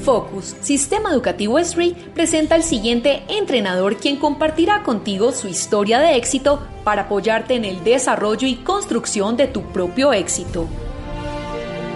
Focus, Sistema Educativo SRI, presenta al siguiente entrenador quien compartirá contigo su historia de éxito para apoyarte en el desarrollo y construcción de tu propio éxito.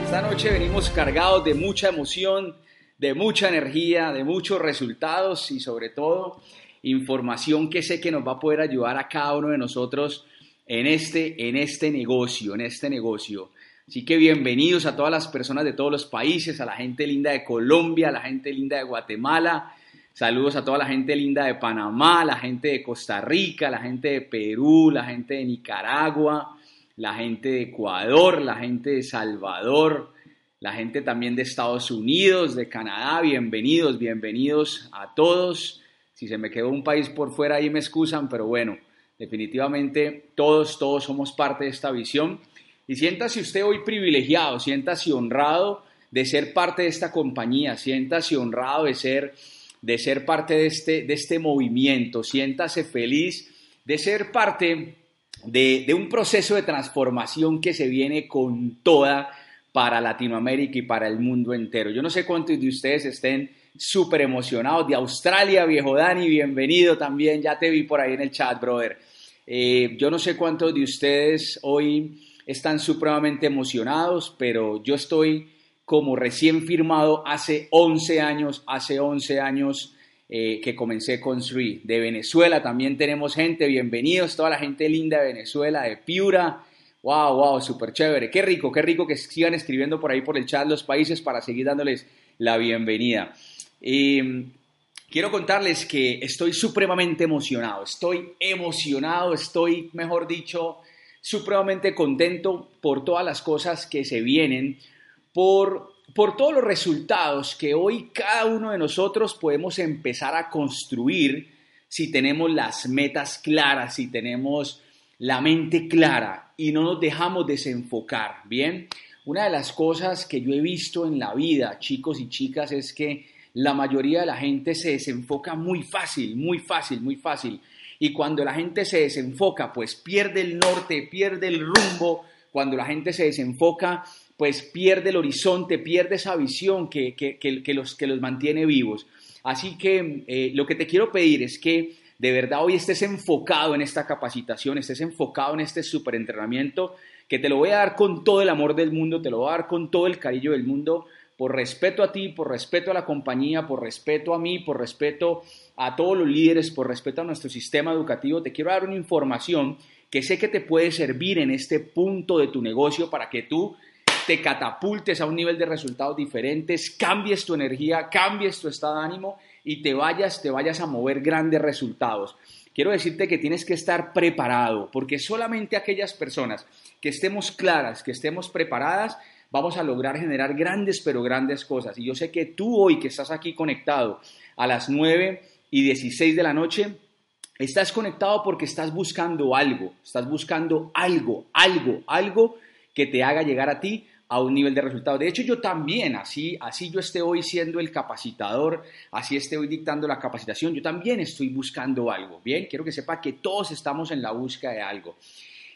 Esta noche venimos cargados de mucha emoción, de mucha energía, de muchos resultados y sobre todo información que sé que nos va a poder ayudar a cada uno de nosotros en este, en este negocio, en este negocio. Así que bienvenidos a todas las personas de todos los países, a la gente linda de Colombia, a la gente linda de Guatemala, saludos a toda la gente linda de Panamá, la gente de Costa Rica, la gente de Perú, la gente de Nicaragua, la gente de Ecuador, la gente de Salvador, la gente también de Estados Unidos, de Canadá, bienvenidos, bienvenidos a todos. Si se me quedó un país por fuera ahí me excusan, pero bueno, definitivamente todos, todos somos parte de esta visión y siéntase usted hoy privilegiado, siéntase honrado de ser parte de esta compañía, siéntase honrado de ser, de ser parte de este, de este movimiento, siéntase feliz de ser parte de, de un proceso de transformación que se viene con toda para Latinoamérica y para el mundo entero. Yo no sé cuántos de ustedes estén súper emocionados. De Australia, viejo Dani, bienvenido también. Ya te vi por ahí en el chat, brother. Eh, yo no sé cuántos de ustedes hoy están supremamente emocionados, pero yo estoy como recién firmado hace 11 años, hace 11 años eh, que comencé con Sri. De Venezuela también tenemos gente, bienvenidos, toda la gente linda de Venezuela, de Piura. Wow, wow, súper chévere. Qué rico, qué rico que sigan escribiendo por ahí por el chat los países para seguir dándoles la bienvenida. Eh, quiero contarles que estoy supremamente emocionado, estoy emocionado, estoy, mejor dicho, supremamente contento por todas las cosas que se vienen, por, por todos los resultados que hoy cada uno de nosotros podemos empezar a construir si tenemos las metas claras, si tenemos la mente clara y no nos dejamos desenfocar, ¿bien? Una de las cosas que yo he visto en la vida, chicos y chicas, es que la mayoría de la gente se desenfoca muy fácil, muy fácil, muy fácil. Y cuando la gente se desenfoca, pues pierde el norte, pierde el rumbo. Cuando la gente se desenfoca, pues pierde el horizonte, pierde esa visión que, los, que los mantiene vivos. Así que eh, lo que te quiero pedir es que de verdad hoy estés enfocado en esta capacitación, estés enfocado en este superentrenamiento, que te lo voy a dar con todo el amor del mundo, te lo voy a dar con todo el cariño del mundo, por respeto a ti, por respeto a la compañía, por respeto a mí, por respeto a todos los líderes, por respeto a nuestro sistema educativo, te quiero dar una información que sé que te puede servir en este punto de tu negocio para que tú te catapultes a un nivel de resultados diferentes, cambies tu energía, cambies tu estado de ánimo y te vayas, te vayas a mover grandes resultados. Quiero decirte que tienes que estar preparado, porque solamente aquellas personas que estemos claras, que estemos preparadas, vamos a lograr generar grandes, pero grandes cosas. Y yo sé que tú hoy que estás aquí conectado a las 9 y 16 de la noche, estás conectado porque estás buscando algo, estás buscando algo, algo, algo que te haga llegar a ti a un nivel de resultado. De hecho, yo también, así, así yo esté hoy siendo el capacitador, así esté hoy dictando la capacitación, yo también estoy buscando algo. Bien, quiero que sepa que todos estamos en la búsqueda de algo.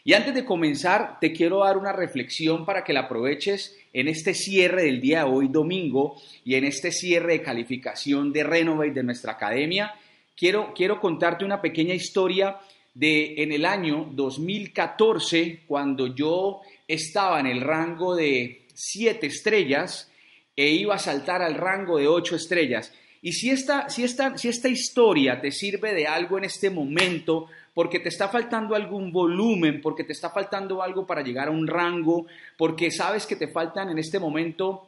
Y antes de comenzar, te quiero dar una reflexión para que la aproveches en este cierre del día de hoy, domingo, y en este cierre de calificación de Renovate de nuestra academia. Quiero, quiero contarte una pequeña historia de en el año 2014, cuando yo estaba en el rango de 7 estrellas e iba a saltar al rango de 8 estrellas. Y si esta, si, esta, si esta historia te sirve de algo en este momento, porque te está faltando algún volumen, porque te está faltando algo para llegar a un rango, porque sabes que te faltan en este momento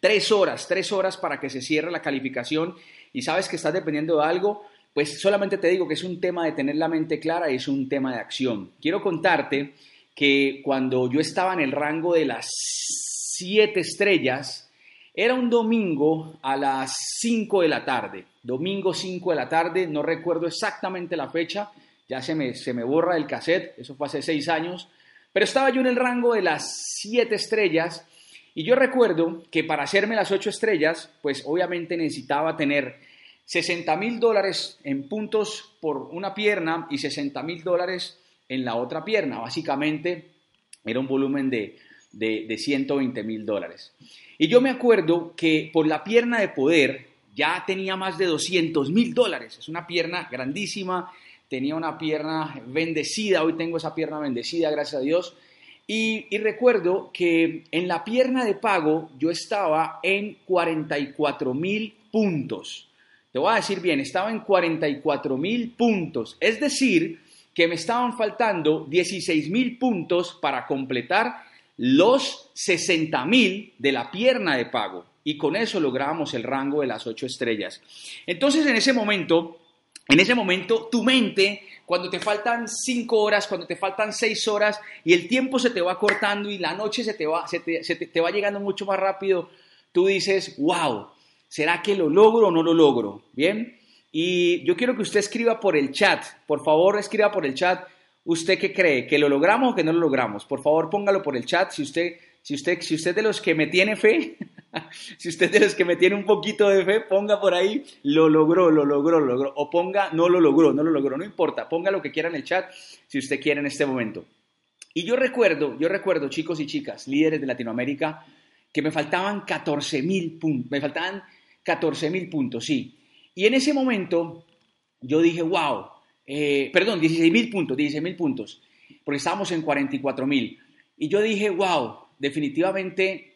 tres horas, tres horas para que se cierre la calificación y sabes que estás dependiendo de algo, pues solamente te digo que es un tema de tener la mente clara y es un tema de acción. Quiero contarte que cuando yo estaba en el rango de las siete estrellas, era un domingo a las 5 de la tarde, domingo 5 de la tarde, no recuerdo exactamente la fecha, ya se me, se me borra el cassette, eso fue hace seis años, pero estaba yo en el rango de las siete estrellas y yo recuerdo que para hacerme las ocho estrellas, pues obviamente necesitaba tener 60 mil dólares en puntos por una pierna y 60 mil dólares en la otra pierna. Básicamente era un volumen de, de, de 120 mil dólares. Y yo me acuerdo que por la pierna de poder ya tenía más de 200 mil dólares. Es una pierna grandísima, tenía una pierna bendecida, hoy tengo esa pierna bendecida, gracias a Dios. Y, recuerdo que en la pierna de pago yo estaba en 44 mil puntos. Te voy a decir bien, estaba en 44 mil puntos. Es decir, que me estaban faltando 16 mil puntos para completar los 60 mil de la pierna de pago. Y con eso logramos el rango de las 8 estrellas. Entonces, en ese momento, en ese momento, tu mente, cuando te faltan 5 horas, cuando te faltan 6 horas y el tiempo se te va cortando y la noche se te va, te va llegando mucho más rápido, tú dices, wow, ¿será que lo logro o no lo logro? Bien. Y yo quiero que usted escriba por el chat, por favor escriba por el chat, ¿usted qué cree? ¿Que lo logramos o que no lo logramos? Por favor póngalo por el chat si usted, si usted, si usted de los que me tiene fe, si usted los que me tiene un poquito de fe, ponga por ahí, lo logró, lo logró, lo logró, o ponga, no lo logró, no lo logró, no importa, ponga lo que quiera en el chat si usted quiere en este momento. Y yo recuerdo, yo recuerdo, chicos y chicas, líderes de Latinoamérica, que me faltaban 14 mil puntos, me faltaban 14 mil puntos, sí. Y en ese momento yo dije, wow, eh, perdón, 16 mil puntos, 16 mil puntos, porque estábamos en 44 mil. Y yo dije, wow, definitivamente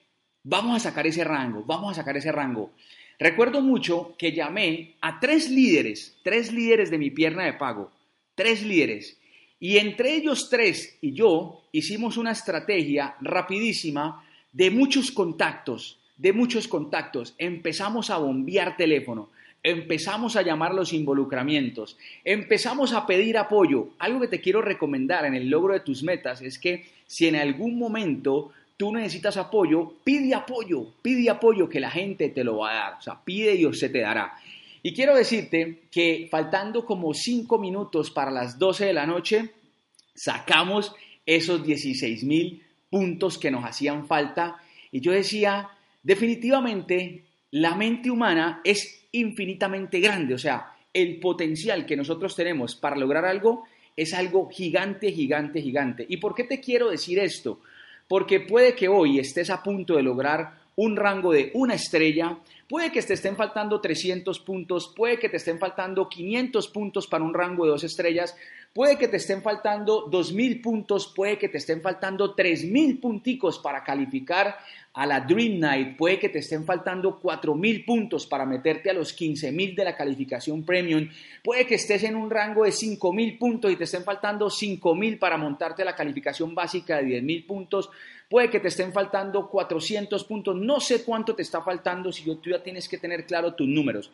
vamos a sacar ese rango, vamos a sacar ese rango. Recuerdo mucho que llamé a tres líderes, tres líderes de mi pierna de pago, tres líderes. Y entre ellos tres y yo hicimos una estrategia rapidísima de muchos contactos, de muchos contactos. Empezamos a bombear teléfono empezamos a llamar los involucramientos, empezamos a pedir apoyo. Algo que te quiero recomendar en el logro de tus metas es que si en algún momento tú necesitas apoyo, pide apoyo, pide apoyo que la gente te lo va a dar, o sea, pide y se te dará. Y quiero decirte que faltando como cinco minutos para las 12 de la noche, sacamos esos 16 mil puntos que nos hacían falta. Y yo decía, definitivamente, la mente humana es infinitamente grande. O sea, el potencial que nosotros tenemos para lograr algo es algo gigante, gigante, gigante. ¿Y por qué te quiero decir esto? Porque puede que hoy estés a punto de lograr un rango de una estrella, puede que te estén faltando 300 puntos, puede que te estén faltando 500 puntos para un rango de dos estrellas, puede que te estén faltando 2.000 puntos, puede que te estén faltando 3.000 punticos para calificar a la Dream Night, puede que te estén faltando 4.000 puntos para meterte a los 15.000 de la calificación Premium, puede que estés en un rango de 5.000 puntos y te estén faltando 5.000 para montarte a la calificación básica de 10.000 puntos, puede que te estén faltando 400 puntos, no sé cuánto te está faltando si tú ya tienes que tener claro tus números,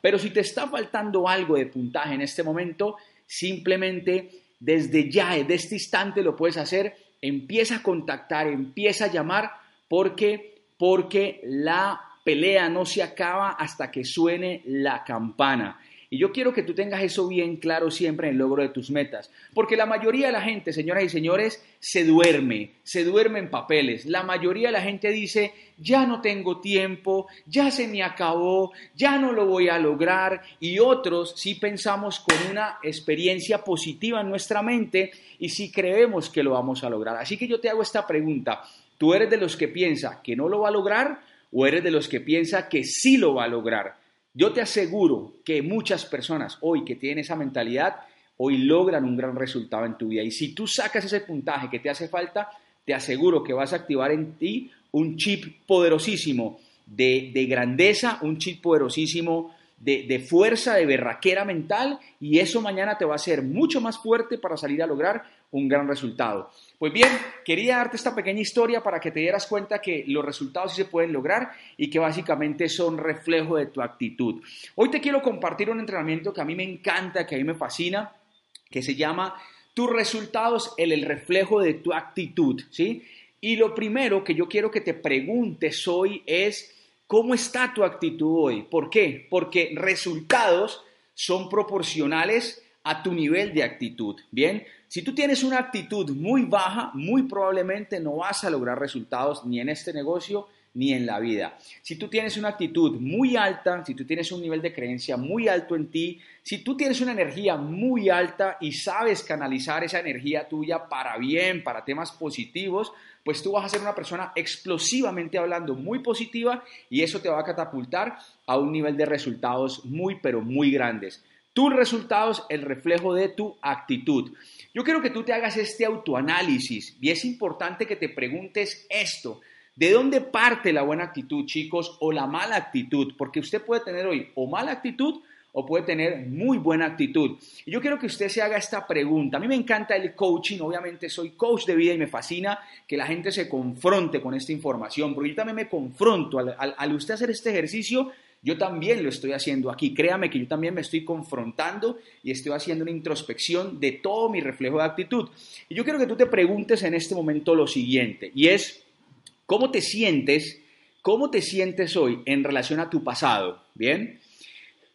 pero si te está faltando algo de puntaje en este momento, simplemente desde ya, desde este instante lo puedes hacer, empieza a contactar, empieza a llamar, porque, porque la pelea no se acaba hasta que suene la campana. Y yo quiero que tú tengas eso bien claro siempre en el logro de tus metas, porque la mayoría de la gente, señoras y señores, se duerme, se duerme en papeles. La mayoría de la gente dice, ya no tengo tiempo, ya se me acabó, ya no lo voy a lograr. Y otros sí pensamos con una experiencia positiva en nuestra mente y sí creemos que lo vamos a lograr. Así que yo te hago esta pregunta. ¿Tú eres de los que piensa que no lo va a lograr o eres de los que piensa que sí lo va a lograr? Yo te aseguro que muchas personas hoy que tienen esa mentalidad, hoy logran un gran resultado en tu vida. Y si tú sacas ese puntaje que te hace falta, te aseguro que vas a activar en ti un chip poderosísimo de, de grandeza, un chip poderosísimo de, de, fuerza, de berraquera mental, y eso mañana te va a hacer mucho más fuerte para salir a lograr un gran resultado. Pues bien, quería darte esta pequeña historia para que te dieras cuenta que los resultados sí se pueden lograr y que básicamente son reflejo de tu actitud. Hoy te quiero compartir un entrenamiento que a mí me encanta, que a mí me fascina, que se llama Tus resultados, el, el reflejo de tu actitud, ¿sí? Y lo primero que yo quiero que te preguntes hoy es, ¿cómo está tu actitud hoy? ¿Por qué? Porque resultados son proporcionales a tu nivel de actitud. Bien, si tú tienes una actitud muy baja, muy probablemente no vas a lograr resultados ni en este negocio ni en la vida. Si tú tienes una actitud muy alta, si tú tienes un nivel de creencia muy alto en ti, si tú tienes una energía muy alta y sabes canalizar esa energía tuya para bien, para temas positivos, pues tú vas a ser una persona explosivamente hablando muy positiva y eso te va a catapultar a un nivel de resultados muy, pero muy grandes. Tus resultados, el reflejo de tu actitud. Yo quiero que tú te hagas este autoanálisis y es importante que te preguntes esto. ¿De dónde parte la buena actitud, chicos, o la mala actitud? Porque usted puede tener hoy o mala actitud o puede tener muy buena actitud. Y yo quiero que usted se haga esta pregunta. A mí me encanta el coaching, obviamente soy coach de vida y me fascina que la gente se confronte con esta información, porque yo también me confronto al, al usted hacer este ejercicio. Yo también lo estoy haciendo aquí. Créame que yo también me estoy confrontando y estoy haciendo una introspección de todo mi reflejo de actitud. Y yo quiero que tú te preguntes en este momento lo siguiente, y es, ¿Cómo te sientes? ¿Cómo te sientes hoy en relación a tu pasado? ¿Bien?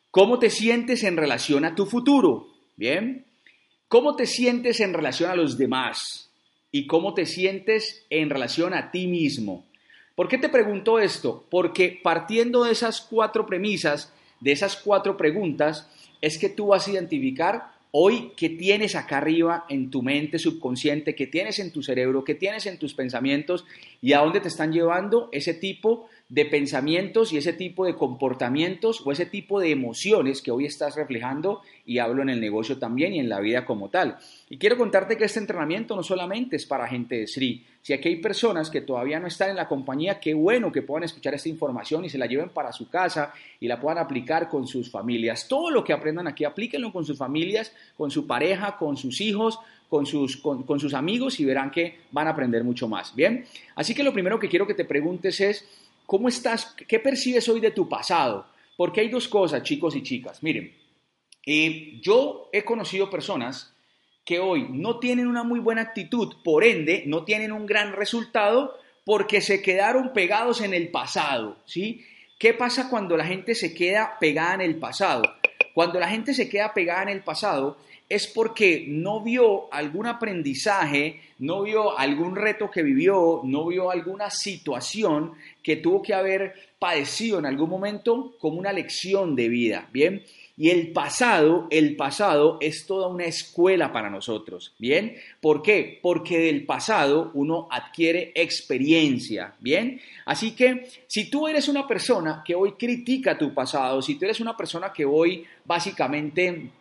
¿Cómo te sientes en relación a tu futuro? ¿Bien? ¿Cómo te sientes en relación a los demás? ¿Y cómo te sientes en relación a ti mismo? ¿Por qué te pregunto esto? Porque partiendo de esas cuatro premisas, de esas cuatro preguntas, es que tú vas a identificar Hoy, ¿qué tienes acá arriba en tu mente subconsciente? ¿Qué tienes en tu cerebro? ¿Qué tienes en tus pensamientos? ¿Y a dónde te están llevando ese tipo de pensamientos y ese tipo de comportamientos o ese tipo de emociones que hoy estás reflejando y hablo en el negocio también y en la vida como tal. Y quiero contarte que este entrenamiento no solamente es para gente de Sri. Si aquí hay personas que todavía no están en la compañía, qué bueno que puedan escuchar esta información y se la lleven para su casa y la puedan aplicar con sus familias. Todo lo que aprendan aquí, aplíquenlo con sus familias, con su pareja, con sus hijos, con sus, con sus amigos y verán que van a aprender mucho más. Bien, así que lo primero que quiero que te preguntes es, ¿Cómo estás? ¿Qué percibes hoy de tu pasado? Porque hay dos cosas, chicos y chicas. Miren, eh, yo he conocido personas que hoy no tienen una muy buena actitud, por ende, no tienen un gran resultado porque se quedaron pegados en el pasado, ¿sí? ¿Qué pasa cuando la gente se queda pegada en el pasado? Cuando la gente se queda pegada en el pasado, es porque no vio algún aprendizaje, no vio algún reto que vivió, no vio alguna situación que tuvo que haber padecido en algún momento como una lección de vida, ¿bien? Y el pasado, el pasado es toda una escuela para nosotros, ¿bien? ¿Por qué? Porque del pasado uno adquiere experiencia, ¿bien? Así que si tú eres una persona que hoy critica tu pasado, si tú eres una persona que hoy básicamente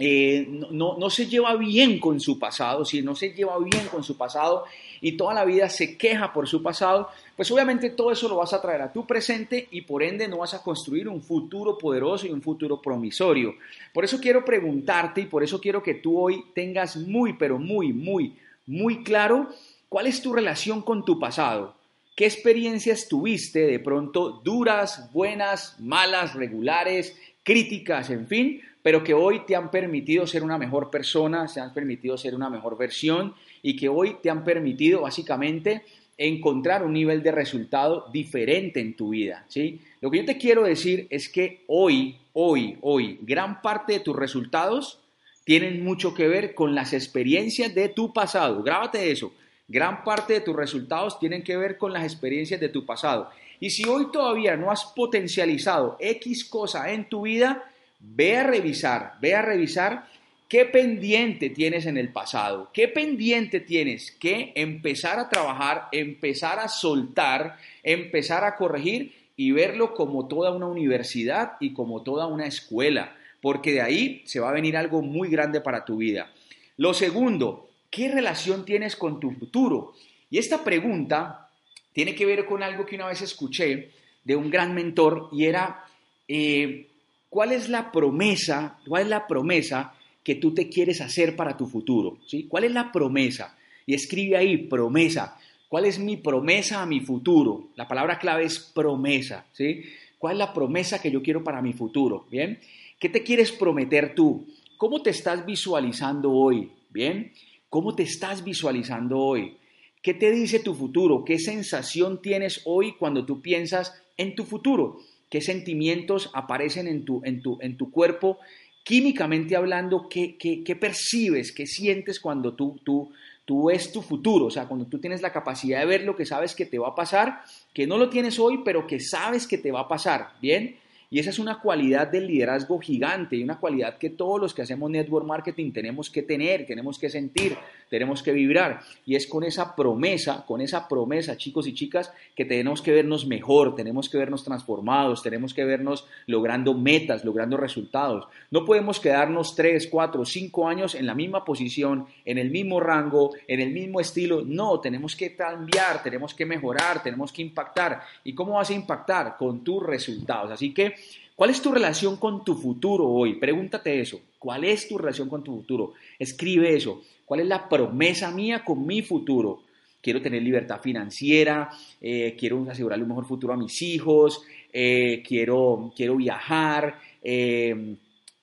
eh, no, no, se lleva bien con su pasado, si no se lleva bien con su pasado y toda la vida se queja por su pasado, pues obviamente todo eso lo vas a traer a tu presente y por ende no vas a construir un futuro poderoso y un futuro promisorio. Por eso quiero preguntarte y por eso quiero que tú hoy tengas muy, pero muy, muy, muy claro cuál es tu relación con tu pasado. ¿Qué experiencias tuviste de pronto duras, buenas, malas, regulares, críticas, en fin? Pero que hoy te han permitido ser una mejor persona, se han permitido ser una mejor versión y que hoy te han permitido básicamente encontrar un nivel de resultado diferente en tu vida, ¿sí? Lo que yo te quiero decir es que hoy, hoy, hoy, gran parte de tus resultados tienen mucho que ver con las experiencias de tu pasado. Grábate eso. Gran parte de tus resultados tienen que ver con las experiencias de tu pasado. Y si hoy todavía no has potencializado X cosa en tu vida, ve a revisar, ve a revisar qué pendiente tienes en el pasado, qué pendiente tienes que empezar a trabajar, empezar a soltar, empezar a corregir y verlo como toda una universidad y como toda una escuela, porque de ahí se va a venir algo muy grande para tu vida. Lo segundo, ¿qué relación tienes con tu futuro? Y esta pregunta tiene que ver con algo que una vez escuché de un gran mentor y era, eh, ¿Cuál es la promesa? ¿Cuál es la promesa que tú te quieres hacer para tu futuro? ¿sí? ¿Cuál es la promesa? Y escribe ahí, promesa. ¿Cuál es mi promesa a mi futuro? La palabra clave es promesa, ¿sí? ¿Cuál es la promesa que yo quiero para mi futuro? ¿Bien? ¿Qué te quieres prometer tú? ¿Cómo te estás visualizando hoy? ¿Bien? ¿Cómo te estás visualizando hoy? ¿Qué te dice tu futuro? ¿Qué sensación tienes hoy cuando tú piensas en tu futuro? Qué sentimientos aparecen en tu, en tu, en tu cuerpo, químicamente hablando, qué, qué, percibes, qué sientes cuando tú, tú, tú ves tu futuro, o sea, cuando tú tienes la capacidad de ver lo que sabes que te va a pasar que no lo tienes hoy, pero que sabes que te va a pasar, ¿bien? Y esa es una cualidad del liderazgo gigante y una cualidad que todos los que hacemos network marketing tenemos que tener, tenemos que sentir, tenemos que vibrar. Y es con esa promesa, con esa promesa, chicos y chicas, que tenemos que vernos mejor, tenemos que vernos transformados, tenemos que vernos logrando metas, logrando resultados. No podemos quedarnos tres, cuatro, cinco años en la misma posición, en el mismo rango, en el mismo estilo. No, tenemos que cambiar, tenemos que mejorar, tenemos que impactar. ¿Y cómo vas a impactar? Con tus resultados. Así que ¿Cuál es tu relación con tu futuro hoy? Pregúntate eso. ¿Cuál es tu relación con tu futuro? Escribe eso. ¿Cuál es la promesa mía con mi futuro? Quiero tener libertad financiera, eh, quiero asegurarle un mejor futuro a mis hijos, eh, quiero, quiero viajar, eh,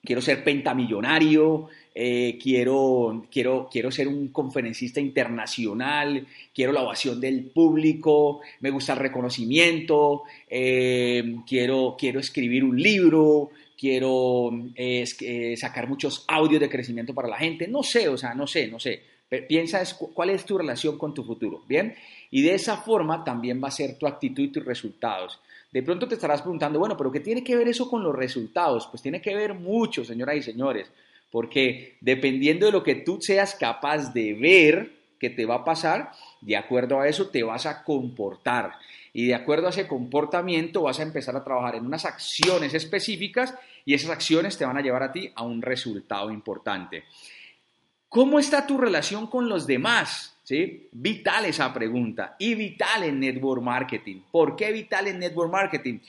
quiero ser pentamillonario, quiero, quiero, quiero ser un conferencista internacional, quiero la ovación del público, me gusta el reconocimiento, quiero, quiero escribir un libro, quiero eh, sacar muchos audios de crecimiento para la gente, no sé, o sea, no sé, no sé. Piensa cuál es tu relación con tu futuro, ¿bien? Y de esa forma también va a ser tu actitud y tus resultados. De pronto te estarás preguntando, bueno, pero ¿qué tiene que ver eso con los resultados? Pues tiene que ver mucho, señoras y señores. Porque dependiendo de lo que tú seas capaz de ver que te va a pasar, de acuerdo a eso te vas a comportar. Y de acuerdo a ese comportamiento vas a empezar a trabajar en unas acciones específicas y esas acciones te van a llevar a ti a un resultado importante. ¿Cómo está tu relación con los demás? ¿Sí? Vital esa pregunta y vital en network marketing. ¿Por qué vital en network marketing?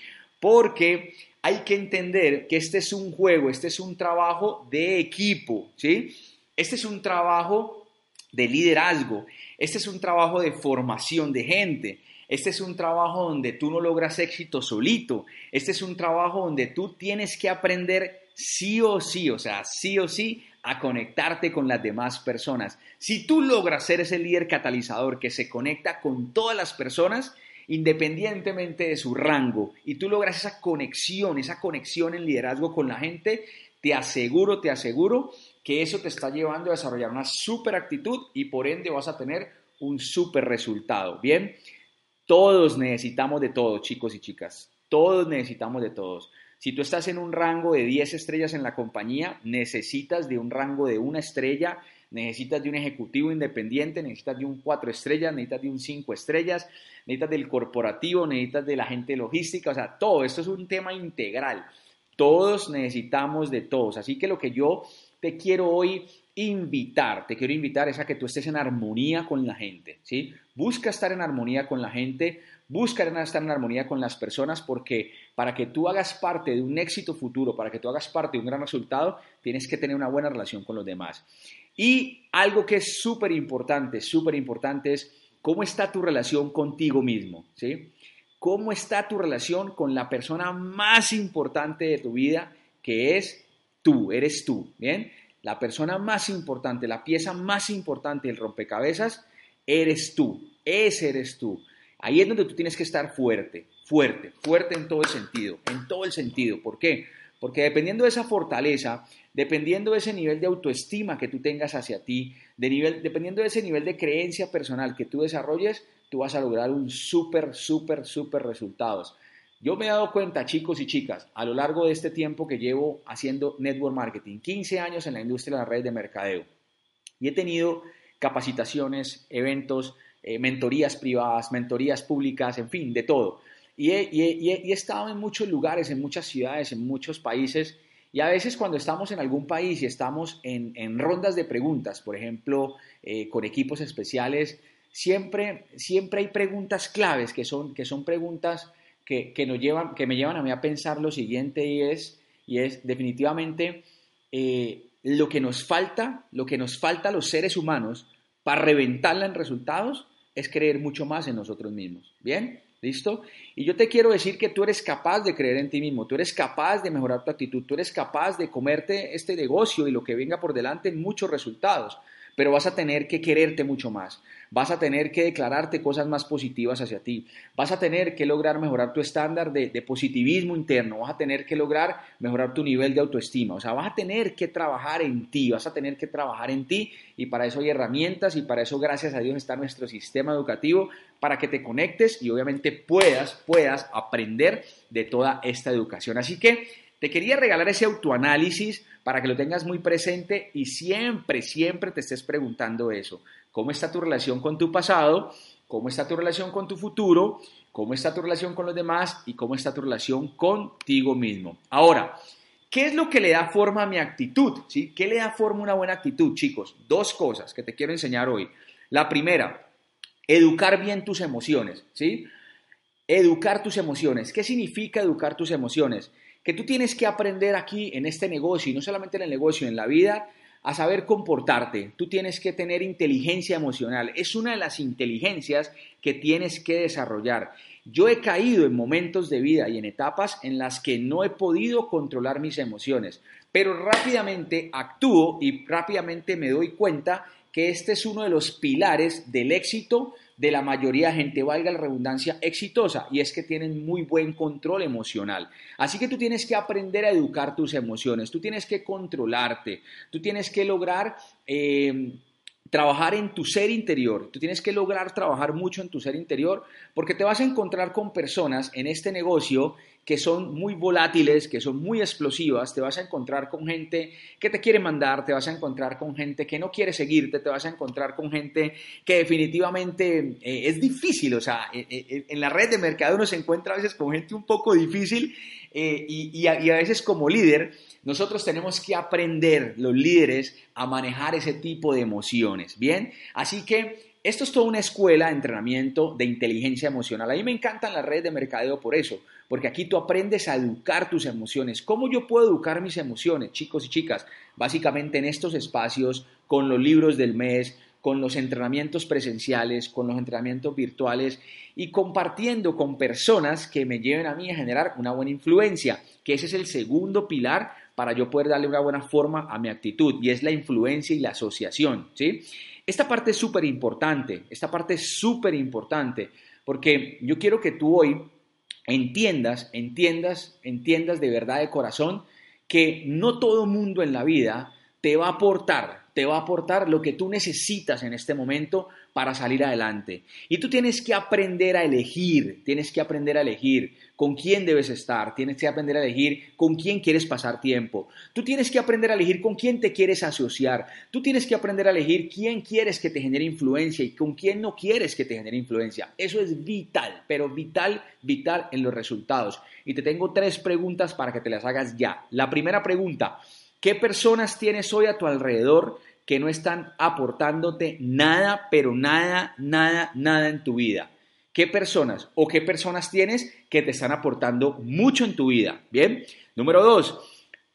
Porque hay que entender que este es un juego, este es un trabajo de equipo, ¿sí? Este es un trabajo de liderazgo, este es un trabajo de formación de gente, este es un trabajo donde tú no logras éxito solito, este es un trabajo donde tú tienes que aprender sí o sí, o sea, sí o sí, a conectarte con las demás personas. Si tú logras ser ese líder catalizador que se conecta con todas las personas, independientemente de su rango, y tú logras esa conexión, esa conexión en liderazgo con la gente, te aseguro, te aseguro que eso te está llevando a desarrollar una super actitud y por ende vas a tener un super resultado. Bien, todos necesitamos de todos, chicos y chicas. Todos necesitamos de todos. Si tú estás en un rango de 10 estrellas en la compañía, necesitas de un rango de una estrella necesitas de un ejecutivo independiente, necesitas de un cuatro estrellas, necesitas de un cinco estrellas, necesitas del corporativo, necesitas de la gente logística, o sea, todo esto es un tema integral. Todos necesitamos de todos. Así que lo que yo te quiero hoy invitar, te quiero invitar es a que tú estés en armonía con la gente, ¿sí? Busca estar en armonía con la gente, busca estar en armonía con las personas porque para que tú hagas parte de un éxito futuro, para que tú hagas parte de un gran resultado, tienes que tener una buena relación con los demás. Y algo que es súper importante, súper importante es cómo está tu relación contigo mismo, ¿sí? ¿Cómo está tu relación con la persona más importante de tu vida, que es tú, eres tú, ¿bien? La persona más importante, la pieza más importante del rompecabezas, eres tú, ese eres tú. Ahí es donde tú tienes que estar fuerte, fuerte, fuerte en todo el sentido, en todo el sentido. ¿Por qué? Porque dependiendo de esa fortaleza, dependiendo de ese nivel de autoestima que tú tengas hacia ti, de nivel, dependiendo de ese nivel de creencia personal que tú desarrolles, tú vas a lograr un súper, súper, súper resultados. Yo me he dado cuenta, chicos y chicas, a lo largo de este tiempo que llevo haciendo network marketing, 15 años en la industria de las redes de mercadeo, y he tenido capacitaciones, eventos, eh, mentorías privadas, mentorías públicas, en fin, de todo. Y he, estado en muchos lugares, en muchas ciudades, en muchos países, y a veces cuando estamos en algún país y estamos en, rondas de preguntas, por ejemplo, eh, con equipos especiales, siempre, siempre hay preguntas claves que son, que son preguntas que, nos llevan, que me llevan a mí a pensar lo siguiente y es, y es definitivamente eh, lo que nos falta, lo que nos falta a los seres humanos para reventarla en resultados es creer mucho más en nosotros mismos. ¿Bien? ¿Listo? Y yo te quiero decir que tú eres capaz de creer en ti mismo, tú eres capaz de mejorar tu actitud, tú eres capaz de comerte este negocio y lo que venga por delante en muchos resultados, pero vas a tener que quererte mucho más, vas a tener que declararte cosas más positivas hacia ti, vas a tener que lograr mejorar tu estándar de, positivismo interno, vas a tener que lograr mejorar tu nivel de autoestima, o sea, vas a tener que trabajar en ti, vas a tener que trabajar en ti. Y para eso hay herramientas y para eso gracias a Dios está nuestro sistema educativo para que te conectes y obviamente puedas, puedas aprender de toda esta educación. Así que te quería regalar ese autoanálisis para que lo tengas muy presente y siempre, siempre te estés preguntando eso. ¿Cómo está tu relación con tu pasado? ¿Cómo está tu relación con tu futuro? ¿Cómo está tu relación con los demás? ¿Y cómo está tu relación contigo mismo? Ahora, ¿qué es lo que le da forma a mi actitud? ¿Sí? ¿Qué le da forma a una buena actitud, chicos? Dos cosas que te quiero enseñar hoy. La primera, educar bien tus emociones, ¿sí? Educar tus emociones. ¿Qué significa educar tus emociones? Que tú tienes que aprender aquí en este negocio, y no solamente en el negocio, en la vida, a saber comportarte. Tú tienes que tener inteligencia emocional. Es una de las inteligencias que tienes que desarrollar. Yo he caído en momentos de vida y en etapas en las que no he podido controlar mis emociones, pero rápidamente actúo y rápidamente me doy cuenta que este es uno de los pilares del éxito de la mayoría de gente, valga la redundancia, exitosa, y es que tienen muy buen control emocional. Así que tú tienes que aprender a educar tus emociones, tú tienes que controlarte, tú tienes que lograr... Eh, trabajar en tu ser interior. Tú tienes que lograr trabajar mucho en tu ser interior porque te vas a encontrar con personas en este negocio que son muy volátiles, que son muy explosivas, te vas a encontrar con gente que te quiere mandar, te vas a encontrar con gente que no quiere seguirte, te vas a encontrar con gente que definitivamente eh, es difícil, o sea, eh, eh, en la red de mercado uno se encuentra a veces con gente un poco difícil y, a, veces como líder nosotros tenemos que aprender, los líderes, a manejar ese tipo de emociones, ¿bien? Así que esto es toda una escuela de entrenamiento de inteligencia emocional. A mí me encantan las redes de mercadeo por eso, porque aquí tú aprendes a educar tus emociones. ¿Cómo yo puedo educar mis emociones, chicos y chicas? Básicamente en estos espacios, con los libros del mes, con los entrenamientos presenciales, con los entrenamientos virtuales y compartiendo con personas que me lleven a mí a generar una buena influencia, que ese es el segundo pilar para yo poder darle una buena forma a mi actitud y es la influencia y la asociación, ¿sí? Esta parte es súper importante, esta parte es súper importante porque yo quiero que tú hoy entiendas, entiendas, entiendas de verdad de corazón que no todo mundo en la vida te va a aportar te va a aportar lo que tú necesitas en este momento para salir adelante. Y tú tienes que aprender a elegir, tienes que aprender a elegir con quién debes estar, tienes que aprender a elegir con quién quieres pasar tiempo, tú tienes que aprender a elegir con quién te quieres asociar, tú tienes que aprender a elegir quién quieres que te genere influencia y con quién no quieres que te genere influencia. Eso es vital, pero vital, vital en los resultados. Y te tengo tres preguntas para que te las hagas ya. La primera pregunta, ¿qué personas tienes hoy a tu alrededor que no están aportándote nada, pero nada, nada, nada en tu vida. ¿Qué personas o qué personas tienes que te están aportando mucho en tu vida? Bien. Número dos,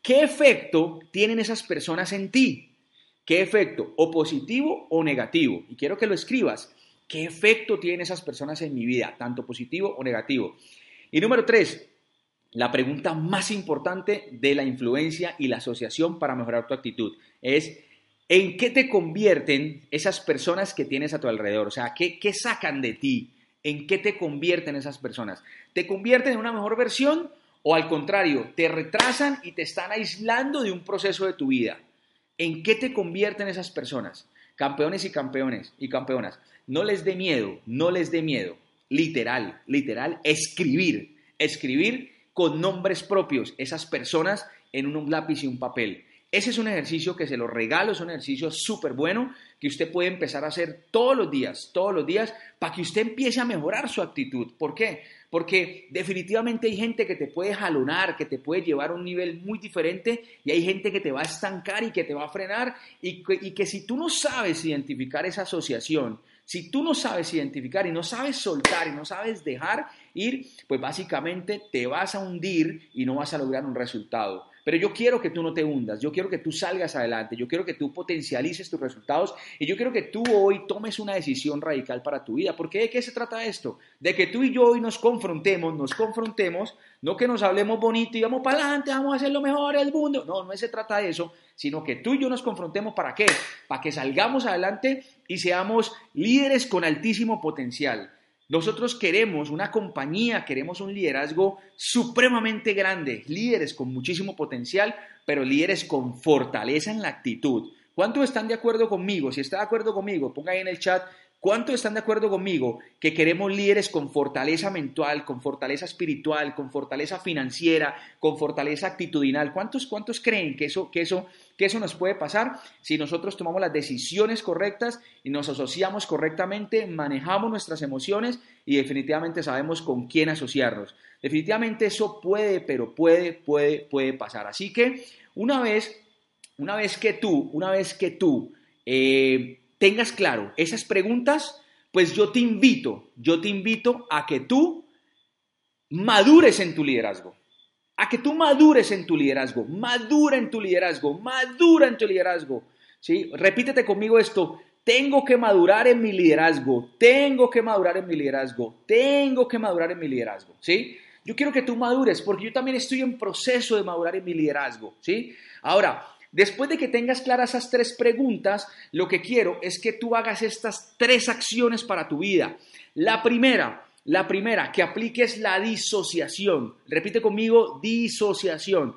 ¿qué efecto tienen esas personas en ti? ¿Qué efecto? ¿O positivo o negativo? Y quiero que lo escribas. ¿Qué efecto tienen esas personas en mi vida? Tanto positivo o negativo. Y número tres, la pregunta más importante de la influencia y la asociación para mejorar tu actitud es ¿En qué te convierten esas personas que tienes a tu alrededor? O sea, ¿qué, sacan de ti? ¿En qué te convierten esas personas? ¿Te convierten en una mejor versión o al contrario, te retrasan y te están aislando de un proceso de tu vida? ¿En qué te convierten esas personas? Campeones y campeones y campeonas, no les dé miedo, no les dé miedo. Literal, literal, escribir, escribir con nombres propios esas personas en un lápiz y un papel. Ese es un ejercicio que se lo regalo, es un ejercicio súper bueno que usted puede empezar a hacer todos los días, todos los días, para que usted empiece a mejorar su actitud. ¿Por qué? Porque definitivamente hay gente que te puede jalonar, que te puede llevar a un nivel muy diferente y hay gente que te va a estancar y que te va a frenar y que, y que si tú no sabes identificar esa asociación, si tú no sabes identificar y no sabes soltar y no sabes dejar ir, pues básicamente te vas a hundir y no vas a lograr un resultado. pero yo quiero que tú no te hundas, yo quiero que tú salgas adelante, yo quiero que tú potencialices tus resultados y yo quiero que tú hoy tomes una decisión radical para tu vida. ¿Por qué? ¿De qué se trata esto? De que tú y yo hoy nos confrontemos, nos confrontemos, no que nos hablemos bonito y vamos para adelante, vamos a hacer lo mejor del mundo. No, no se trata de eso, sino que tú y yo nos confrontemos para qué? Para que salgamos adelante y seamos líderes con altísimo potencial. Nosotros queremos una compañía, queremos un liderazgo supremamente grande, líderes con muchísimo potencial, pero líderes con fortaleza en la actitud. ¿Cuántos están de acuerdo conmigo? Si está de acuerdo conmigo, ponga ahí en el chat ¿Cuántos están de acuerdo conmigo que queremos líderes con fortaleza mental, con fortaleza espiritual, con fortaleza financiera, con fortaleza actitudinal? ¿Cuántos, cuántos creen que eso, que, eso, que eso nos puede pasar si nosotros tomamos las decisiones correctas y nos asociamos correctamente, manejamos nuestras emociones y definitivamente sabemos con quién asociarnos? Definitivamente eso puede, pero puede, puede, puede pasar. Así que una vez, una vez que tú, una vez que tú eh, tengas claro esas preguntas, pues yo te invito, yo te invito a que tú madures en tu liderazgo. A que tú madures en tu liderazgo, madura en tu liderazgo, madura en tu liderazgo. ¿sí? Repítete conmigo esto, tengo que madurar en mi liderazgo, tengo que madurar en mi liderazgo, tengo que madurar en mi liderazgo, ¿sí? Yo quiero que tú madures porque yo también estoy en proceso de madurar en mi liderazgo, ¿sí? Ahora, Después de que tengas claras esas tres preguntas, lo que quiero es que tú hagas estas tres acciones para tu vida. La primera, la primera, que apliques la disociación. Repite conmigo, disociación.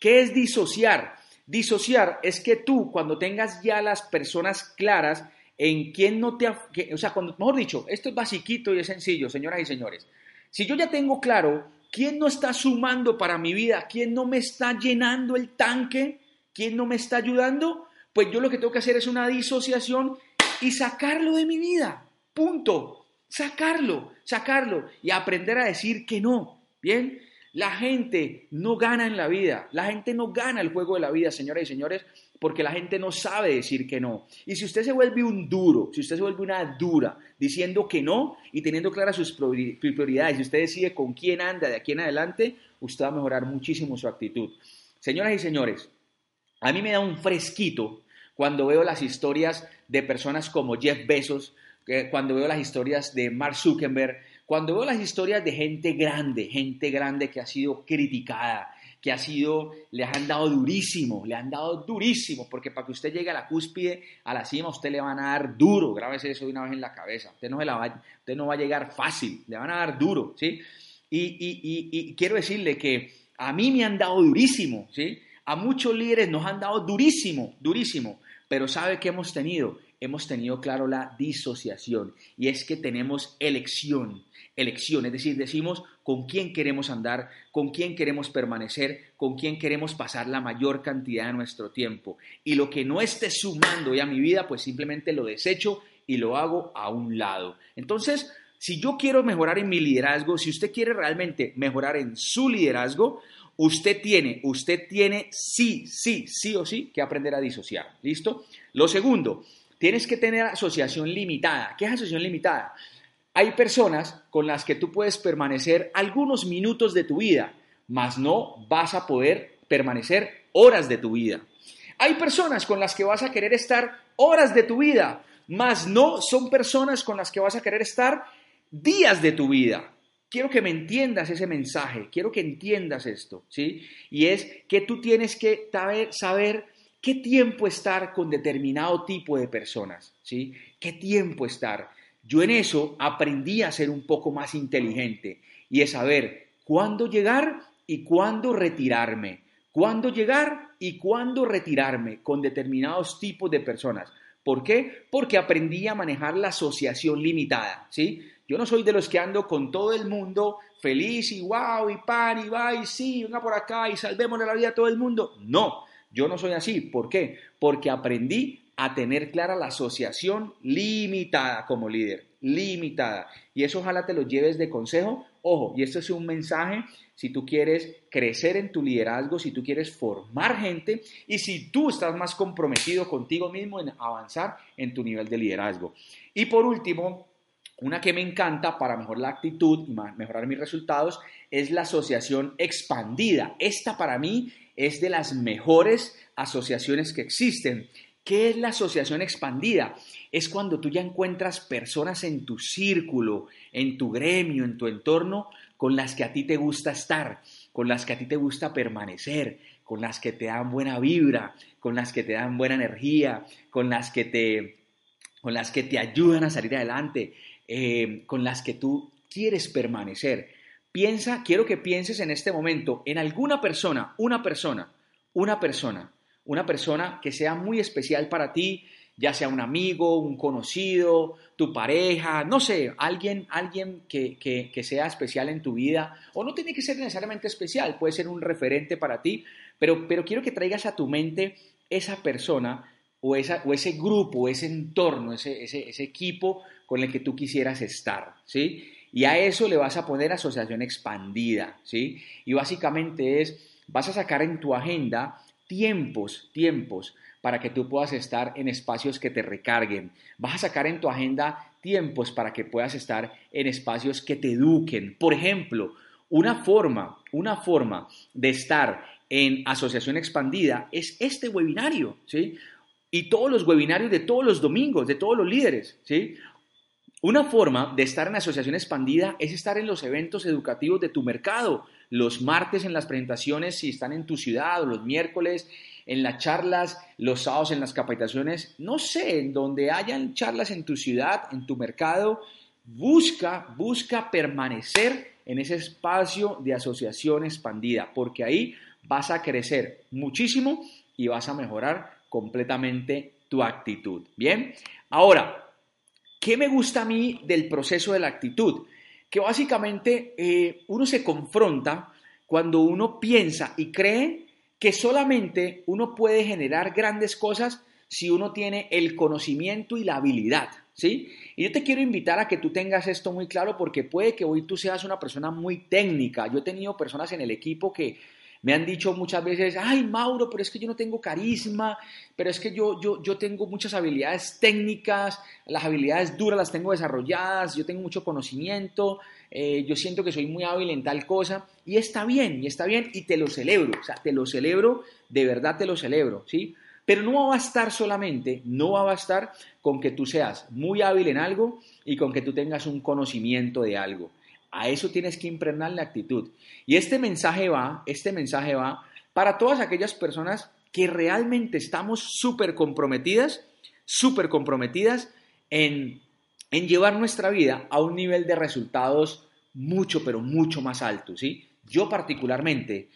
¿Qué es disociar? Disociar es que tú, cuando tengas ya las personas claras en quién no te... o sea, mejor dicho, esto es basiquito y es sencillo, señoras y señores. Si yo ya tengo claro quién no está sumando para mi vida, quién no me está llenando el tanque, ¿Quién no me está ayudando? Pues yo lo que tengo que hacer es una disociación y sacarlo de mi vida. Punto. Sacarlo, sacarlo y aprender a decir que no. Bien, la gente no gana en la vida. La gente no gana el juego de la vida, señoras y señores, porque la gente no sabe decir que no. Y si usted se vuelve un duro, si usted se vuelve una dura diciendo que no y teniendo claras sus prioridades, si usted decide con quién anda de aquí en adelante, usted va a mejorar muchísimo su actitud. Señoras y señores, a mí me da un fresquito cuando veo las historias de personas como Jeff Bezos, cuando veo las historias de Mark Zuckerberg, cuando veo las historias de gente grande, gente grande que ha sido criticada, que ha sido, le han dado durísimo, le han dado durísimo, porque para que usted llegue a la cúspide, a la cima, usted le van a dar duro, grábese eso de una vez en la cabeza, usted no, va, usted no va a llegar fácil, le van a dar duro, ¿sí? Y, y quiero decirle que a mí me han dado durísimo, ¿sí? A muchos líderes nos han dado durísimo, durísimo, pero ¿sabe qué hemos tenido? Hemos tenido claro la disociación y es que tenemos elección, elección, es decir, decimos con quién queremos andar, con quién queremos permanecer, con quién queremos pasar la mayor cantidad de nuestro tiempo. Y lo que no esté sumando ya a mi vida, pues simplemente lo desecho y lo hago a un lado. Entonces, si yo quiero mejorar en mi liderazgo, si usted quiere realmente mejorar en su liderazgo, Usted tiene, usted tiene sí, sí, sí o sí que aprender a disociar. ¿Listo? Lo segundo, tienes que tener asociación limitada. ¿Qué es asociación limitada? Hay personas con las que tú puedes permanecer algunos minutos de tu vida, mas no vas a poder permanecer horas de tu vida. Hay personas con las que vas a querer estar horas de tu vida, mas no son personas con las que vas a querer estar días de tu vida quiero que me entiendas ese mensaje, quiero que entiendas esto, ¿sí? Y es que tú tienes que saber, qué tiempo estar con determinado tipo de personas, ¿sí? ¿Qué tiempo estar? Yo en eso aprendí a ser un poco más inteligente y es saber cuándo llegar y cuándo retirarme, cuándo llegar y cuándo retirarme con determinados tipos de personas. ¿Por qué? Porque aprendí a manejar la asociación limitada, ¿sí? Yo no soy de los que ando con todo el mundo feliz y wow y pan y va y sí, venga por acá y salvemos la vida a todo el mundo. No, yo no soy así. ¿Por qué? Porque aprendí a tener clara la asociación limitada como líder, limitada. Y eso ojalá te lo lleves de consejo. Ojo, y esto es un mensaje si tú quieres crecer en tu liderazgo, si tú quieres formar gente y si tú estás más comprometido contigo mismo en avanzar en tu nivel de liderazgo. Y por último, Una que me encanta para mejorar la actitud y mejorar mis resultados es la asociación expandida. Esta para mí es de las mejores asociaciones que existen. ¿Qué es la asociación expandida? Es cuando tú ya encuentras personas en tu círculo, en tu gremio, en tu entorno, con las que a ti te gusta estar, con las que a ti te gusta permanecer, con las que te dan buena vibra, con las que te dan buena energía, con las que te, con las que te ayudan a salir adelante, eh, con las que tú quieres permanecer. Piensa, quiero que pienses en este momento en alguna persona, una persona, una persona, una persona que sea muy especial para ti, ya sea un amigo, un conocido, tu pareja, no sé, alguien, alguien que, que, sea especial en tu vida, o no tiene que ser necesariamente especial, puede ser un referente para ti, pero, pero quiero que traigas a tu mente esa persona o, esa, o ese grupo, ese entorno, ese, ese, ese equipo con el que tú quisieras estar, ¿sí? Y a eso le vas a poner asociación expandida, ¿sí? Y básicamente es, vas a sacar en tu agenda tiempos, tiempos para que tú puedas estar en espacios que te recarguen. Vas a sacar en tu agenda tiempos para que puedas estar en espacios que te eduquen. Por ejemplo, una forma, una forma de estar en asociación expandida es este webinario, ¿sí? Y todos los webinarios de todos los domingos, de todos los líderes, ¿sí? Una forma de estar en asociación expandida es estar en los eventos educativos de tu mercado, los martes en las presentaciones si están en tu ciudad o los miércoles en las charlas, los sábados en las capacitaciones, no sé, en donde hayan charlas en tu ciudad, en tu mercado, busca, busca permanecer en ese espacio de asociación expandida, porque ahí vas a crecer muchísimo y vas a mejorar completamente tu actitud. Bien, ahora, ¿Qué me gusta a mí del proceso de la actitud? Que básicamente eh, uno se confronta cuando uno piensa y cree que solamente uno puede generar grandes cosas si uno tiene el conocimiento y la habilidad, ¿sí? Y yo te quiero invitar a que tú tengas esto muy claro porque puede que hoy tú seas una persona muy técnica. Yo he tenido personas en el equipo que me han dicho muchas veces, ay Mauro, pero es que yo no tengo carisma, pero es que yo, yo, yo tengo muchas habilidades técnicas, las habilidades duras las tengo desarrolladas, yo tengo mucho conocimiento, eh, yo siento que soy muy hábil en tal cosa, y está bien, y está bien, y te lo celebro, o sea, te lo celebro, de verdad te lo celebro, ¿sí? Pero no va a bastar solamente, no va a bastar con que tú seas muy hábil en algo y con que tú tengas un conocimiento de algo. A eso tienes que impregnar la actitud. Y este mensaje va, este mensaje va para todas aquellas personas que realmente estamos súper comprometidas, súper comprometidas en, en llevar nuestra vida a un nivel de resultados mucho, pero mucho más alto, ¿sí? Yo particularmente,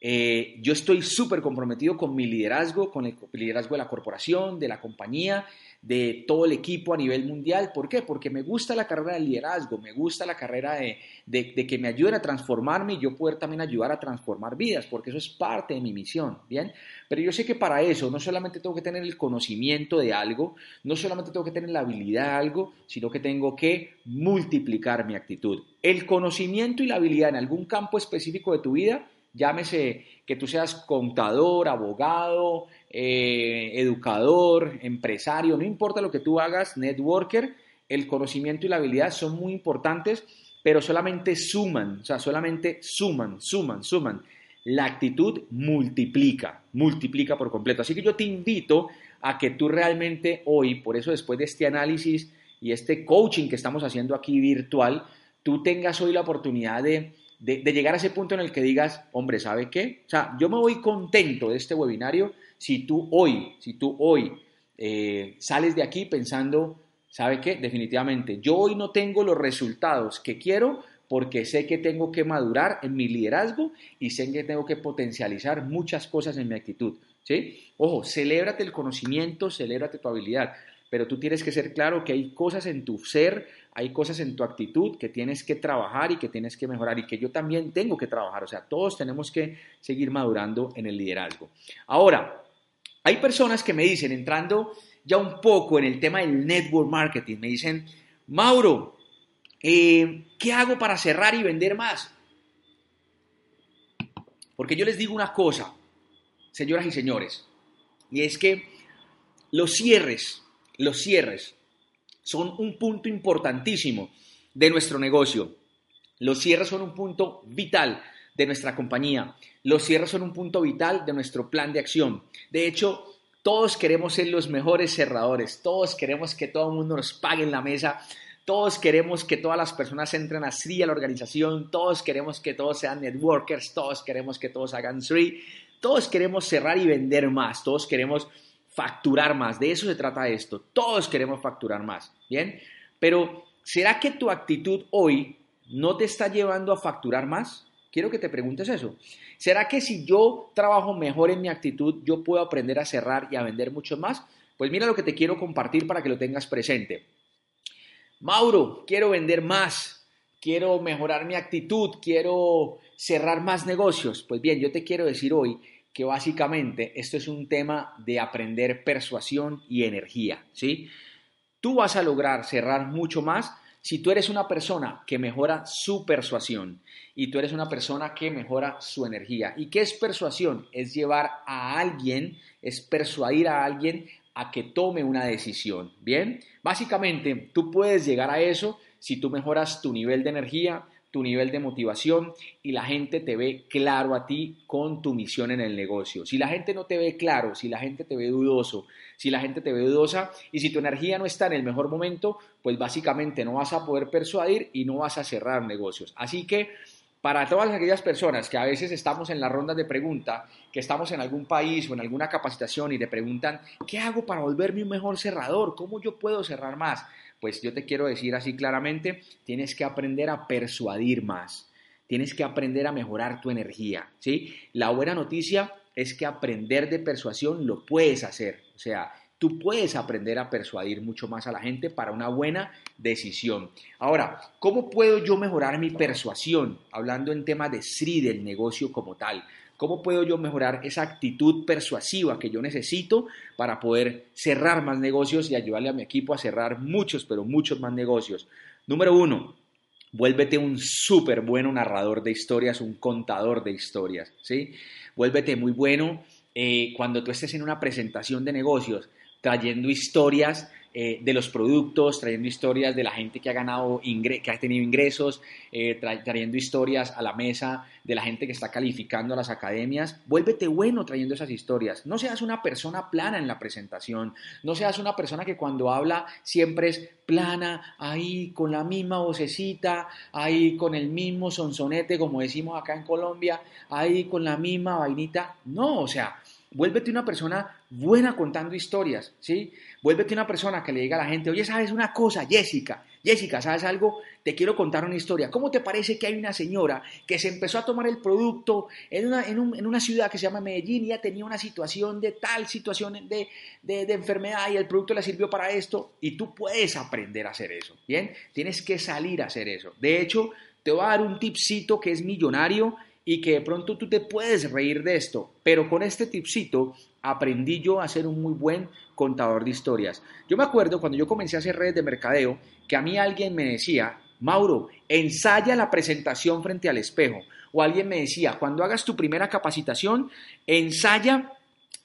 eh, yo estoy súper comprometido con mi liderazgo, con el liderazgo de la corporación, de la compañía, de todo el equipo a nivel mundial. ¿Por qué? Porque me gusta la carrera del liderazgo, me gusta la carrera de, de, que me ayuden a transformarme y yo poder también ayudar a transformar vidas, porque eso es parte de mi misión, ¿bien? Pero yo sé que para eso no solamente tengo que tener el conocimiento de algo, no solamente tengo que tener la habilidad de algo, sino que tengo que multiplicar mi actitud. El conocimiento y la habilidad en algún campo específico de tu vida llámese que tú seas contador, abogado, eh, educador, empresario, no importa lo que tú hagas, networker, el conocimiento y la habilidad son muy importantes, pero solamente suman, o sea, solamente suman, suman, suman. La actitud multiplica, multiplica por completo. Así que yo te invito a que tú realmente hoy, por eso después de este análisis y este coaching que estamos haciendo aquí virtual, tú tengas hoy la oportunidad de llegar a ese punto en el que digas, hombre, ¿sabe qué? O sea, yo me voy contento de este webinario si tú hoy, si tú hoy eh, sales de aquí pensando, ¿sabe qué? Definitivamente, yo hoy no tengo los resultados que quiero porque sé que tengo que madurar en mi liderazgo y sé que tengo que potencializar muchas cosas en mi actitud, ¿sí? Ojo, celébrate el conocimiento, celébrate tu habilidad, pero tú tienes que ser claro que hay cosas en tu ser, hay cosas en tu actitud que tienes que trabajar y que tienes que mejorar y que yo también tengo que trabajar. O sea, todos tenemos que seguir madurando en el liderazgo. Ahora, hay personas que me dicen, entrando ya un poco en el tema del network marketing, me dicen, Mauro, eh, ¿qué hago para cerrar y vender más? Porque yo les digo una cosa, señoras y señores, y es que los cierres los cierres son un punto importantísimo de nuestro negocio. Los cierres son un punto vital de nuestra compañía. Los cierres son un punto vital de nuestro plan de acción. De hecho, todos queremos ser los mejores cerradores, todos queremos que todo el mundo nos pague en la mesa, todos queremos que todas las personas entren así a la organización, todos queremos que todos sean networkers, todos queremos que todos hagan free, todos queremos cerrar y vender más, todos queremos facturar más, de eso se trata esto, todos queremos facturar más, ¿bien? Pero, ¿será que tu actitud hoy no te está llevando a facturar más? Quiero que te preguntes eso. ¿Será que si yo trabajo mejor en mi actitud, yo puedo aprender a cerrar y a vender mucho más? Pues mira lo que te quiero compartir para que lo tengas presente. Mauro, quiero vender más, quiero mejorar mi actitud, quiero cerrar más negocios. Pues bien, yo te quiero decir hoy que básicamente esto es un tema de aprender persuasión y energía, ¿sí? Tú vas a lograr cerrar mucho más si tú eres una persona que mejora su persuasión y tú eres una persona que mejora su energía. ¿Y qué es persuasión? Es llevar a alguien, es persuadir a alguien a que tome una decisión. Bien, básicamente tú puedes llegar a eso si tú mejoras tu nivel de energía, tu nivel de motivación y la gente te ve claro a ti con tu misión en el negocio. Si la gente no te ve claro, si la gente te ve dudoso, si la gente te ve dudosa y si tu energía no está en el mejor momento, pues básicamente no vas a poder persuadir y no vas a cerrar negocios. Así que para todas aquellas personas que a veces estamos en las rondas de pregunta, que estamos en algún país o en alguna capacitación y te preguntan, ¿qué hago para volverme un mejor cerrador? ¿Cómo yo puedo cerrar más? Pues yo te quiero decir así claramente, tienes que aprender a persuadir más, tienes que aprender a mejorar tu energía, ¿sí? La buena noticia es que aprender de persuasión lo puedes hacer, o sea, tú puedes aprender a persuadir mucho más a la gente para una buena decisión. Ahora, ¿cómo puedo yo mejorar mi persuasión? Hablando en tema de SRI, del negocio como tal. ¿Cómo puedo yo mejorar esa actitud persuasiva que yo necesito para poder cerrar más negocios y ayudarle a mi equipo a cerrar muchos, pero muchos más negocios? Número uno, vuélvete un súper bueno narrador de historias, un contador de historias, ¿sí? Vuélvete muy bueno eh, cuando tú estés en una presentación de negocios, trayendo historias eh, de los productos, trayendo historias de la gente que ha ganado, que ha tenido ingresos, eh, trayendo historias a la mesa de la gente que está calificando a las academias. Vuélvete bueno trayendo esas historias. No seas una persona plana en la presentación, no seas una persona que cuando habla siempre es plana, ahí con la misma vocecita, ahí con el mismo sonsonete, como decimos acá en Colombia, ahí con la misma vainita. No, o sea, Vuélvete una persona buena contando historias, ¿sí? Vuélvete una persona que le diga a la gente, oye, ¿sabes una cosa, Jessica? Jessica, ¿sabes algo? Te quiero contar una historia. ¿Cómo te parece que hay una señora que se empezó a tomar el producto en una, en, una ciudad que se llama Medellín y ya tenía una situación de tal situación de, de, de enfermedad y el producto le sirvió para esto? Y tú puedes aprender a hacer eso, ¿bien? Tienes que salir a hacer eso. De hecho, te voy a dar un tipcito que es millonario y que de pronto tú te puedes reír de esto, pero con este tipcito aprendí yo a ser un muy buen contador de historias. Yo me acuerdo cuando yo comencé a hacer redes de mercadeo que a mí alguien me decía, Mauro, ensaya la presentación frente al espejo. O alguien me decía, cuando hagas tu primera capacitación, ensaya,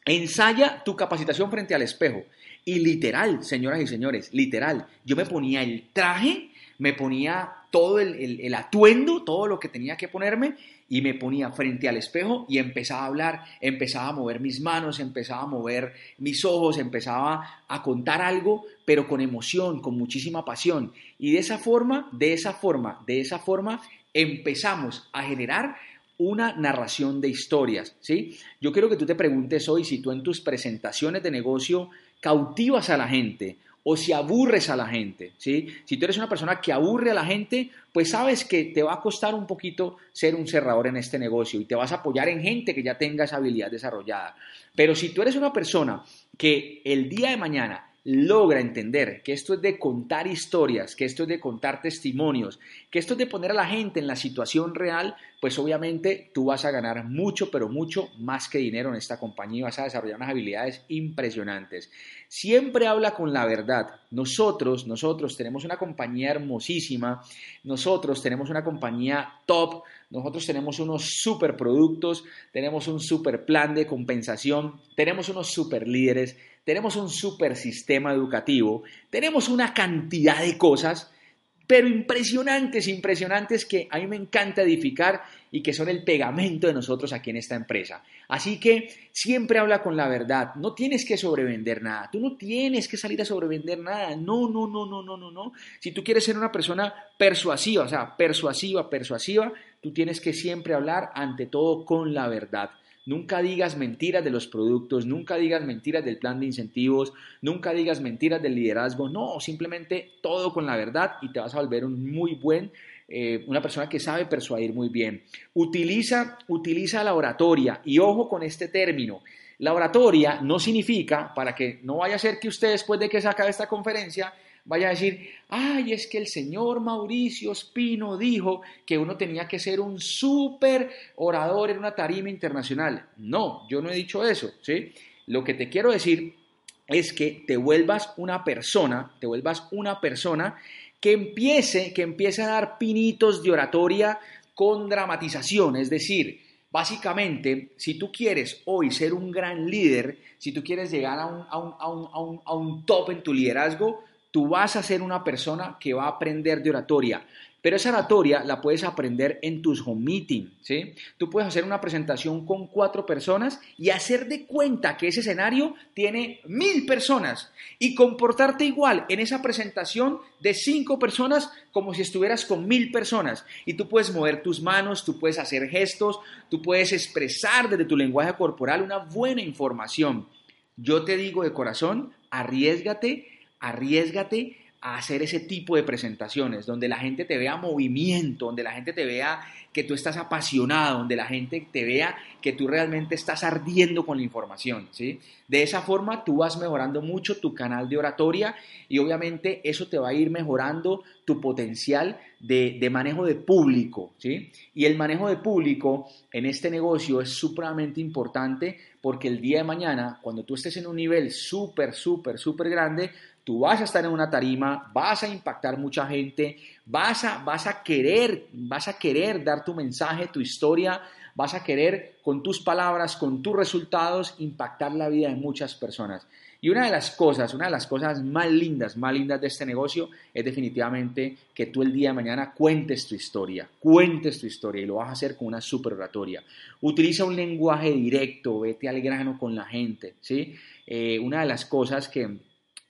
ensaya tu capacitación frente al espejo. Y literal, señoras y señores, literal, yo me ponía el traje, me ponía todo el, el atuendo, todo lo que tenía que ponerme y me ponía frente al espejo y empezaba a hablar, empezaba a mover mis manos, empezaba a mover mis ojos, empezaba a contar algo, pero con emoción, con muchísima pasión. Y de esa forma, de esa forma, de esa forma, empezamos a generar una narración de historias, ¿sí? Yo quiero que tú te preguntes hoy si tú en tus presentaciones de negocio cautivas a la gente o si aburres a la gente, ¿sí? Si tú eres una persona que aburre a la gente, pues sabes que te va a costar un poquito ser un cerrador en este negocio y te vas a apoyar en gente que ya tenga esa habilidad desarrollada. Pero si tú eres una persona que el día de mañana logra entender que esto es de contar historias, que esto es de contar testimonios, que esto es de poner a la gente en la situación real, pues obviamente tú vas a ganar mucho, pero mucho más que dinero en esta compañía y vas a desarrollar unas habilidades impresionantes. Siempre habla con la verdad. Nosotros, nosotros tenemos una compañía hermosísima, nosotros tenemos una compañía top, nosotros tenemos unos super productos, tenemos un super plan de compensación, tenemos unos super líderes, tenemos un super sistema educativo, tenemos una cantidad de cosas pero impresionantes, impresionantes que a mí me encanta edificar y que son el pegamento de nosotros aquí en esta empresa. Así que siempre habla con la verdad, no tienes que sobrevender nada, tú no tienes que salir a sobrevender nada, no, no, no, no, no, no, no. Si tú quieres ser una persona persuasiva, o sea, persuasiva, persuasiva, tú tienes que siempre hablar ante todo con la verdad. Nunca digas mentiras de los productos, nunca digas mentiras del plan de incentivos, nunca digas mentiras del liderazgo, no, simplemente todo con la verdad y te vas a volver un muy buen, eh, una persona que sabe persuadir muy bien. Utiliza, utiliza la oratoria y ojo con este término. La oratoria no significa, para que no vaya a ser que usted después de que se acabe esta conferencia vaya a decir, ay, es que el señor Mauricio Espino dijo que uno tenía que ser un súper orador en una tarima internacional. No, yo no he dicho eso, ¿sí? Lo que te quiero decir es que te vuelvas una persona, te vuelvas una persona que empiece, que empiece a dar pinitos de oratoria con dramatización, es decir, Básicamente, si tú quieres hoy ser un gran líder, si tú quieres llegar a un, a un, a un, a un top en tu liderazgo, tú vas a ser una persona que va a aprender de oratoria. Pero esa oratoria la puedes aprender en tus home meeting, ¿sí? Tú puedes hacer una presentación con cuatro personas y hacer de cuenta que ese escenario tiene mil personas y comportarte igual en esa presentación de cinco personas como si estuvieras con mil personas. Y tú puedes mover tus manos, tú puedes hacer gestos, tú puedes expresar desde tu lenguaje corporal una buena información. Yo te digo de corazón, arriesgate arriesgate a hacer ese tipo de presentaciones, donde la gente te vea movimiento, donde la gente te vea que tú estás apasionado, donde la gente te vea que tú realmente estás ardiendo con la información, ¿sí? De esa forma tú vas mejorando mucho tu canal de oratoria y obviamente eso te va a ir mejorando tu potencial de, de manejo de público, ¿sí? Y el manejo de público en este negocio es supremamente importante porque el día de mañana, cuando tú estés en un nivel súper, súper, súper grande, tú vas a estar en una tarima, vas a impactar mucha gente, vas a, vas a querer, vas a querer dar tu mensaje, tu historia, vas a querer con tus palabras, con tus resultados, impactar la vida de muchas personas. Y una de las cosas, una de las cosas más lindas, más lindas de este negocio es definitivamente que tú el día de mañana cuentes tu historia, cuentes tu historia y lo vas a hacer con una super oratoria. Utiliza un lenguaje directo, vete al grano con la gente, ¿sí? Eh, una de las cosas que,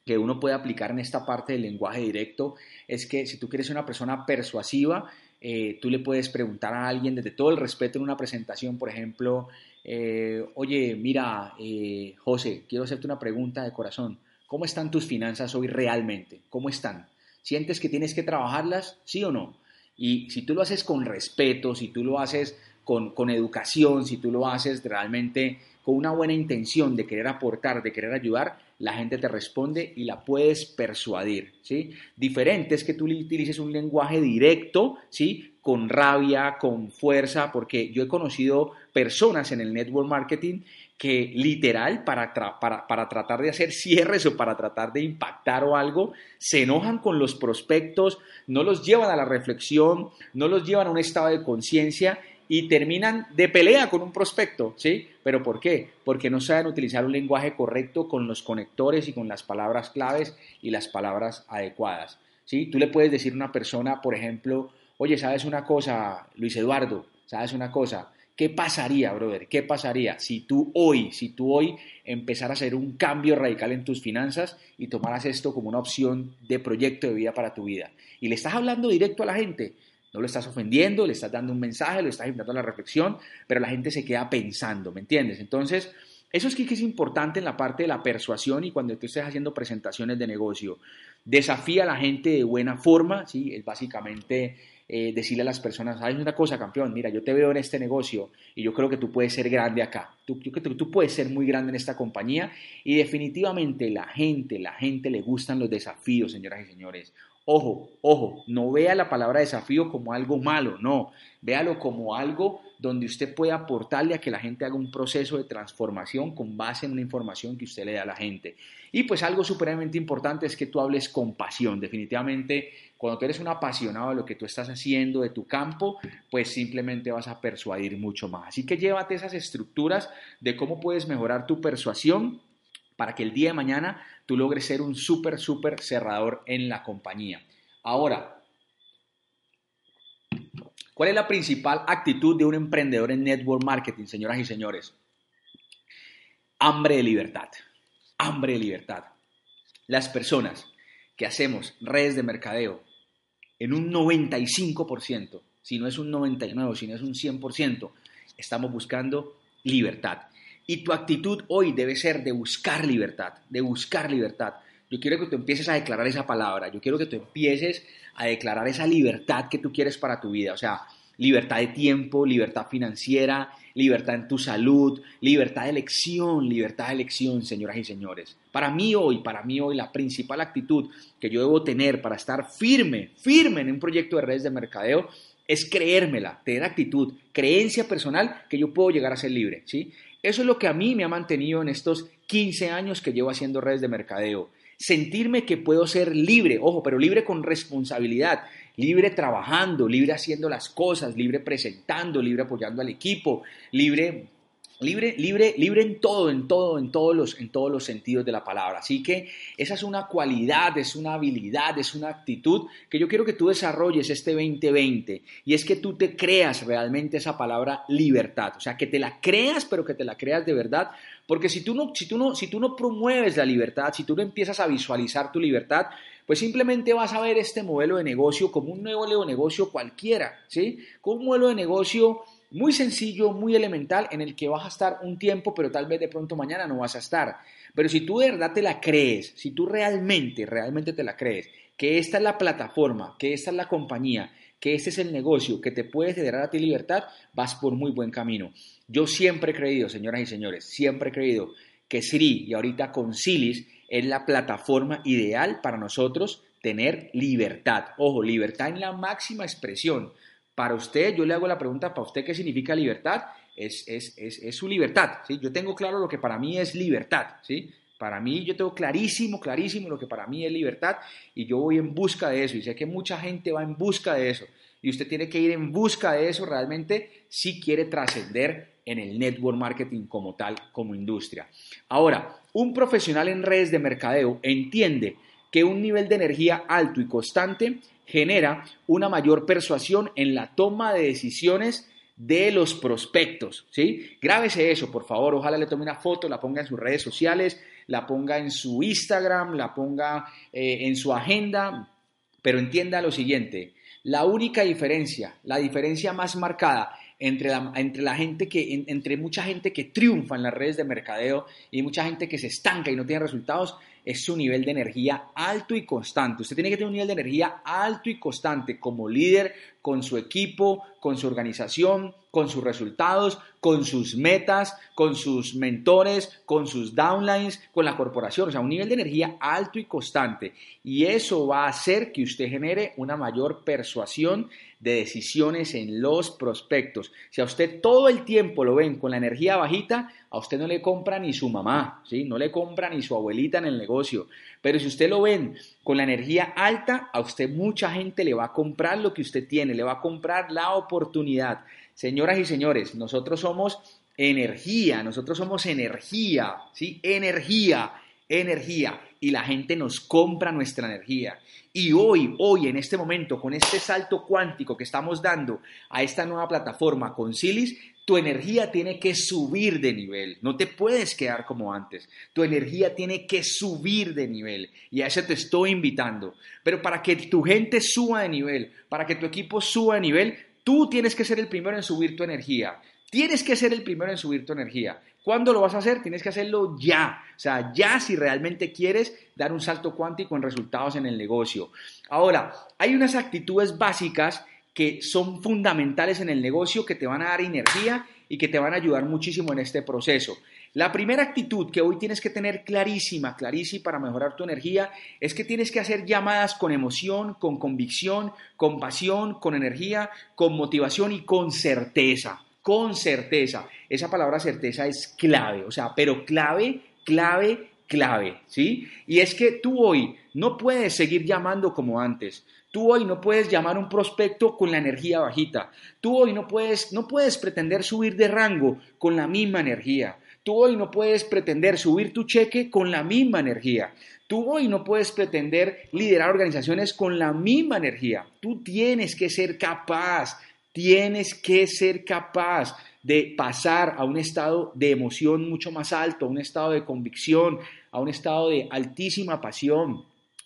que uno puede aplicar en esta parte del lenguaje directo es que si tú quieres una persona persuasiva, eh, tú le puedes preguntar a alguien desde todo el respeto en una presentación, por ejemplo, eh, oye, mira, eh, José, quiero hacerte una pregunta de corazón. ¿Cómo están tus finanzas hoy realmente? ¿Cómo están? ¿Sientes que tienes que trabajarlas? ¿Sí o no? Y si tú lo haces con respeto, si tú lo haces con, con educación, si tú lo haces realmente con una buena intención de querer aportar, de querer ayudar, la gente te responde y la puedes persuadir, ¿sí? Diferente es que tú utilices un lenguaje directo, ¿sí? Con rabia, con fuerza, porque yo he conocido personas en el network marketing que literal para, para, para, tratar de hacer cierres o para tratar de impactar o algo, se enojan con los prospectos, no los llevan a la reflexión, no los llevan a un estado de conciencia y terminan de pelea con un prospecto, ¿sí? ¿Pero por qué? Porque no saben utilizar un lenguaje correcto con los conectores y con las palabras claves y las palabras adecuadas, ¿sí? Tú le puedes decir a una persona, por ejemplo, oye, ¿sabes una cosa, Luis Eduardo? ¿Sabes una cosa? ¿Qué pasaría, brother? ¿Qué pasaría si tú hoy, si tú hoy empezaras a hacer un cambio radical en tus finanzas y tomaras esto como una opción de proyecto de vida para tu vida? Y le estás hablando directo a la gente. No lo estás ofendiendo, le estás dando un mensaje, lo estás invitando a la reflexión, pero la gente se queda pensando, ¿me entiendes? Entonces, eso es que es importante en la parte de la persuasión y cuando tú estés haciendo presentaciones de negocio. Desafía a la gente de buena forma, ¿sí? Es básicamente eh, decirle a las personas, hay una cosa, campeón, mira, yo te veo en este negocio y yo creo que tú puedes ser grande acá. Tú, yo creo que tú puedes ser muy grande en esta compañía y definitivamente la gente, la gente le gustan los desafíos, señoras y señores. Ojo, ojo, no vea la palabra desafío como algo malo, no, véalo como algo donde usted puede aportarle a que la gente haga un proceso de transformación con base en una información que usted le da a la gente. Y pues algo supremamente importante es que tú hables con pasión. Definitivamente, cuando tú eres un apasionado de lo que tú estás haciendo, de tu campo, pues simplemente vas a persuadir mucho más. Así que llévate esas estructuras de cómo puedes mejorar tu persuasión para que el día de mañana tú logres ser un súper, súper cerrador en la compañía. Ahora, ¿cuál es la principal actitud de un emprendedor en network marketing, señoras y señores? Hambre de libertad. Hambre de libertad. Las personas que hacemos redes de mercadeo en un 95%, si no es un 99%, si no es un 100%, estamos buscando libertad. Y tu actitud hoy debe ser de buscar libertad, de buscar libertad. Yo quiero que tú empieces a declarar esa palabra, yo quiero que tú empieces a declarar esa libertad que tú quieres para tu vida, o sea, libertad de tiempo, libertad financiera, libertad en tu salud, libertad de elección, libertad de elección, señoras y señores. Para mí hoy, para mí hoy la principal actitud que yo debo tener para estar firme, firme en un proyecto de redes de mercadeo es creérmela, tener actitud, creencia personal que yo puedo llegar a ser libre, ¿sí? Eso es lo que a mí me ha mantenido en estos 15 años que llevo haciendo redes de mercadeo. Sentirme que puedo ser libre, ojo, pero libre con responsabilidad, libre trabajando, libre haciendo las cosas, libre presentando, libre apoyando al equipo, libre Libre, libre, libre en todo, en todo, en todos, los, en todos los sentidos de la palabra. Así que esa es una cualidad, es una habilidad, es una actitud que yo quiero que tú desarrolles este 2020. Y es que tú te creas realmente esa palabra libertad. O sea, que te la creas, pero que te la creas de verdad. Porque si tú no, si tú no, si tú no promueves la libertad, si tú no empiezas a visualizar tu libertad, pues simplemente vas a ver este modelo de negocio como un nuevo negocio cualquiera, ¿sí? Como un modelo de negocio muy sencillo, muy elemental, en el que vas a estar un tiempo, pero tal vez de pronto mañana no vas a estar. Pero si tú de verdad te la crees, si tú realmente, realmente te la crees, que esta es la plataforma, que esta es la compañía, que este es el negocio que te puede generar a ti libertad, vas por muy buen camino. Yo siempre he creído, señoras y señores, siempre he creído que Siri y ahorita con Silis es la plataforma ideal para nosotros tener libertad. Ojo, libertad en la máxima expresión. Para usted, yo le hago la pregunta, ¿para usted qué significa libertad? Es, es, su libertad, ¿sí? Yo tengo claro lo que para mí es libertad, ¿sí? Para mí, yo tengo clarísimo, clarísimo lo que para mí es libertad y yo voy en busca de eso y sé que mucha gente va en busca de eso y usted tiene que ir en busca de eso realmente si quiere trascender en el network marketing como tal, como industria. Ahora, un profesional en redes de mercadeo entiende que un nivel de energía alto y constante genera una mayor persuasión en la toma de decisiones de los prospectos, ¿sí? Grábese eso, por favor, ojalá le tome una foto, la ponga en sus redes sociales, la ponga en su Instagram, la ponga eh, en su agenda, pero entienda lo siguiente, la única diferencia, la diferencia más marcada entre la, entre la gente que, entre mucha gente que triunfa en las redes de mercadeo y mucha gente que se estanca y no tiene resultados, es su nivel de energía alto y constante. Usted tiene que tener un nivel de energía alto y constante como líder, con su equipo, con su organización, con sus resultados, con sus metas, con sus mentores, con sus downlines, con la corporación. O sea, un nivel de energía alto y constante. Y eso va a hacer que usted genere una mayor persuasión de decisiones en los prospectos. Si a usted todo el tiempo lo ven con la energía bajita, a usted no le compra ni su mamá, ¿sí? No le compra ni su abuelita en el negocio. Pero si usted lo ven con la energía alta, a usted mucha gente le va a comprar lo que usted tiene, le va a comprar la oportunidad. Señoras y señores, nosotros somos energía, nosotros somos energía, ¿sí? Energía, energía. Y la gente nos compra nuestra energía. Y hoy, hoy, en este momento, con este salto cuántico que estamos dando a esta nueva plataforma con Silis, tu energía tiene que subir de nivel, no te puedes quedar como antes. Tu energía tiene que subir de nivel y a eso te estoy invitando. Pero para que tu gente suba de nivel, para que tu equipo suba de nivel, tú tienes que ser el primero en subir tu energía. Tienes que ser el primero en subir tu energía. ¿Cuándo lo vas a hacer? Tienes que hacerlo ya. O sea, ya si realmente quieres dar un salto cuántico en resultados en el negocio. Ahora, hay unas actitudes básicas que son fundamentales en el negocio, que te van a dar energía y que te van a ayudar muchísimo en este proceso. La primera actitud que hoy tienes que tener clarísima, clarísima para mejorar tu energía, es que tienes que hacer llamadas con emoción, con convicción, con pasión, con energía, con motivación y con certeza. Con certeza. Esa palabra certeza es clave, o sea, pero clave, clave, clave, ¿sí? Y es que tú hoy no puedes seguir llamando como antes. Tú hoy no puedes llamar a un prospecto con la energía bajita. Tú hoy no puedes, no puedes pretender subir de rango con la misma energía. Tú hoy no puedes pretender subir tu cheque con la misma energía. Tú hoy no puedes pretender liderar organizaciones con la misma energía. Tú tienes que ser capaz, tienes que ser capaz de pasar a un estado de emoción mucho más alto, a un estado de convicción, a un estado de altísima pasión,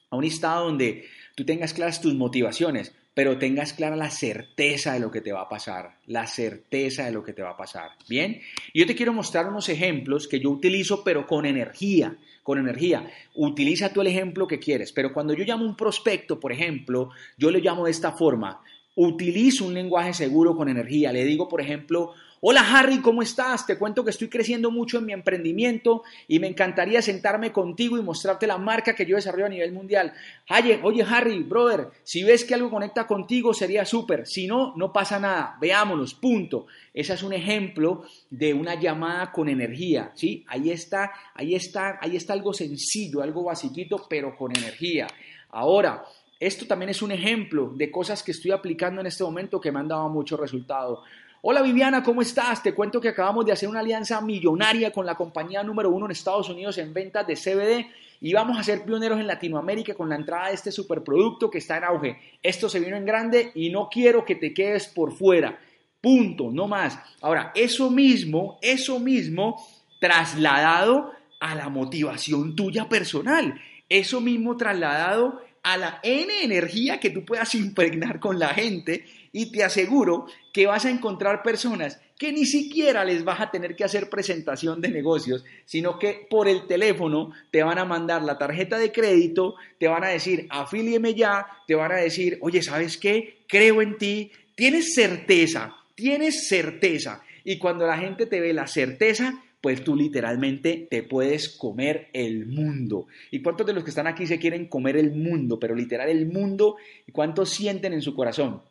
a un estado donde tú tengas claras tus motivaciones, pero tengas clara la certeza de lo que te va a pasar, la certeza de lo que te va a pasar. Bien, yo te quiero mostrar unos ejemplos que yo utilizo, pero con energía, con energía. Utiliza tú el ejemplo que quieres, pero cuando yo llamo un prospecto, por ejemplo, yo le llamo de esta forma, utilizo un lenguaje seguro con energía. Le digo, por ejemplo, Hola Harry, ¿cómo estás? Te cuento que estoy creciendo mucho en mi emprendimiento y me encantaría sentarme contigo y mostrarte la marca que yo desarrollo a nivel mundial. Oye, oye Harry, brother, si ves que algo conecta contigo sería súper. Si no, no pasa nada. Veámonos, punto. Ese es un ejemplo de una llamada con energía, ¿sí? Ahí está, ahí está, ahí está algo sencillo, algo basiquito, pero con energía. Ahora, esto también es un ejemplo de cosas que estoy aplicando en este momento que me han dado mucho resultado. Hola Viviana, ¿cómo estás? Te cuento que acabamos de hacer una alianza millonaria con la compañía número uno en Estados Unidos en ventas de CBD y vamos a ser pioneros en Latinoamérica con la entrada de este superproducto que está en auge. Esto se vino en grande y no quiero que te quedes por fuera. Punto, no más. Ahora, eso mismo, eso mismo trasladado a la motivación tuya personal. Eso mismo trasladado a la N energía que tú puedas impregnar con la gente y te aseguro que vas a encontrar personas que ni siquiera les vas a tener que hacer presentación de negocios, sino que por el teléfono te van a mandar la tarjeta de crédito, te van a decir, afílieme ya, te van a decir, oye, ¿sabes qué? Creo en ti, tienes certeza, tienes certeza. Y cuando la gente te ve la certeza, pues tú literalmente te puedes comer el mundo. ¿Y cuántos de los que están aquí se quieren comer el mundo? Pero literal el mundo, ¿y cuántos sienten en su corazón?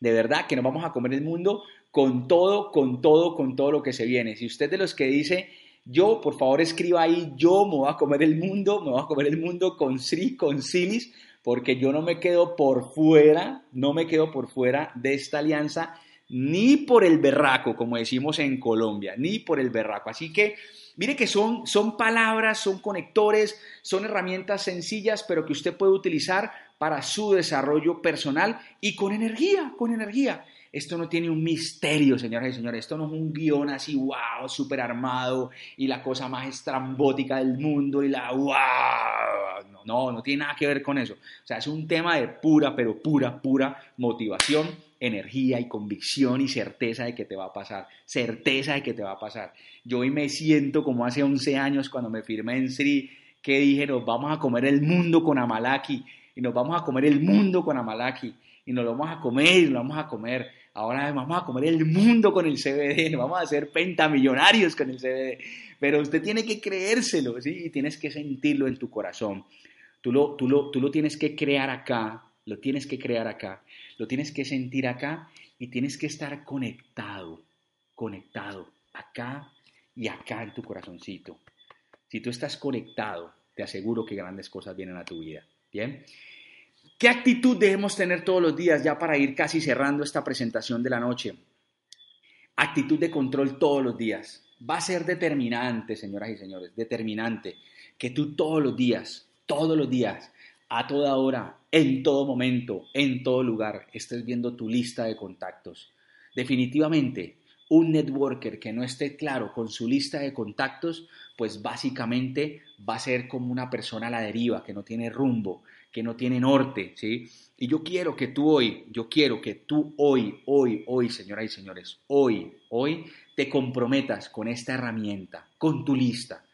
De verdad que nos vamos a comer el mundo con todo, con todo, con todo lo que se viene. Si usted de los que dice, yo, por favor escriba ahí, yo me voy a comer el mundo, me voy a comer el mundo con Sri, con Silis, porque yo no me quedo por fuera, no me quedo por fuera de esta alianza, ni por el berraco, como decimos en Colombia, ni por el berraco. Así que mire que son, son palabras, son conectores, son herramientas sencillas, pero que usted puede utilizar para su desarrollo personal y con energía, con energía. Esto no tiene un misterio, señoras y señores. Esto no es un guion así, wow, súper armado y la cosa más estrambótica del mundo y la wow. No, no, no tiene nada que ver con eso. O sea, es un tema de pura, pero pura, pura motivación, energía y convicción y certeza de que te va a pasar. Certeza de que te va a pasar. Yo hoy me siento como hace 11 años cuando me firmé en Sri, que dije, nos vamos a comer el mundo con Amalaki y nos vamos a comer el mundo con Amalaki y nos lo vamos a comer y lo vamos a comer. Ahora vamos a comer el mundo con el CBD, nos vamos a hacer pentamillonarios con el CBD. Pero usted tiene que creérselo, ¿sí? Y tienes que sentirlo en tu corazón. Tú lo, tú, lo, tú lo tienes que crear acá, lo tienes que crear acá, lo tienes que sentir acá y tienes que estar conectado, conectado acá y acá en tu corazoncito. Si tú estás conectado, te aseguro que grandes cosas vienen a tu vida. Bien. ¿Qué actitud debemos tener todos los días ya para ir casi cerrando esta presentación de la noche? Actitud de control todos los días. Va a ser determinante, señoras y señores, determinante que tú todos los días, todos los días, a toda hora, en todo momento, en todo lugar, estés viendo tu lista de contactos. Definitivamente, un networker que no esté claro con su lista de contactos, pues básicamente va a ser como una persona a la deriva, que no tiene rumbo, que no tiene norte, ¿sí? Y yo quiero que tú hoy, yo quiero que tú hoy, hoy, hoy, señoras y señores, hoy, hoy te comprometas con esta herramienta, con tu lista.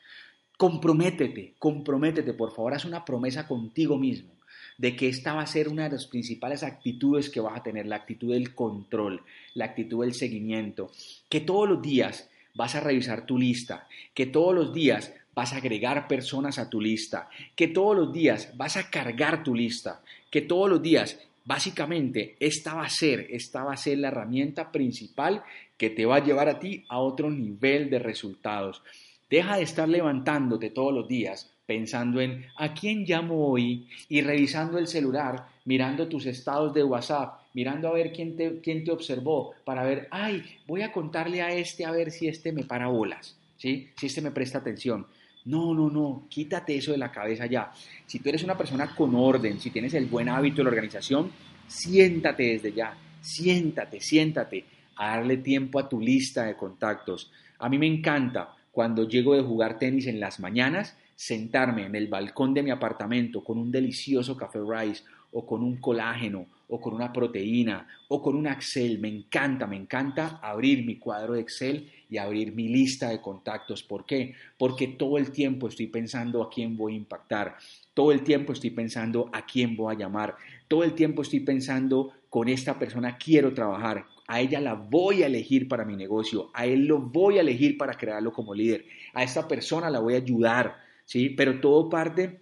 Comprométete, comprométete, por favor, haz una promesa contigo mismo. De que esta va a ser una de las principales actitudes que vas a tener, la actitud del control, la actitud del seguimiento, que todos los días vas a revisar tu lista, que todos los días vas a agregar personas a tu lista, que todos los días vas a cargar tu lista, que todos los días, básicamente, esta va a ser, esta va a ser la herramienta principal que te va a llevar a ti a otro nivel de resultados. Deja de estar levantándote todos los días pensando en a quién llamo hoy y revisando el celular, mirando tus estados de WhatsApp, mirando a ver quién te, quién te observó, para ver, ay, voy a contarle a este a ver si este me para bolas, ¿sí? si este me presta atención. No, no, no, quítate eso de la cabeza ya. Si tú eres una persona con orden, si tienes el buen hábito de la organización, siéntate desde ya, siéntate, siéntate a darle tiempo a tu lista de contactos. A mí me encanta cuando llego de jugar tenis en las mañanas, sentarme en el balcón de mi apartamento con un delicioso café rice o con un colágeno o con una proteína o con un Excel. Me encanta, me encanta abrir mi cuadro de Excel y abrir mi lista de contactos. ¿Por qué? Porque todo el tiempo estoy pensando a quién voy a impactar, todo el tiempo estoy pensando a quién voy a llamar, todo el tiempo estoy pensando con esta persona quiero trabajar, a ella la voy a elegir para mi negocio, a él lo voy a elegir para crearlo como líder, a esta persona la voy a ayudar, ¿sí? Pero todo parte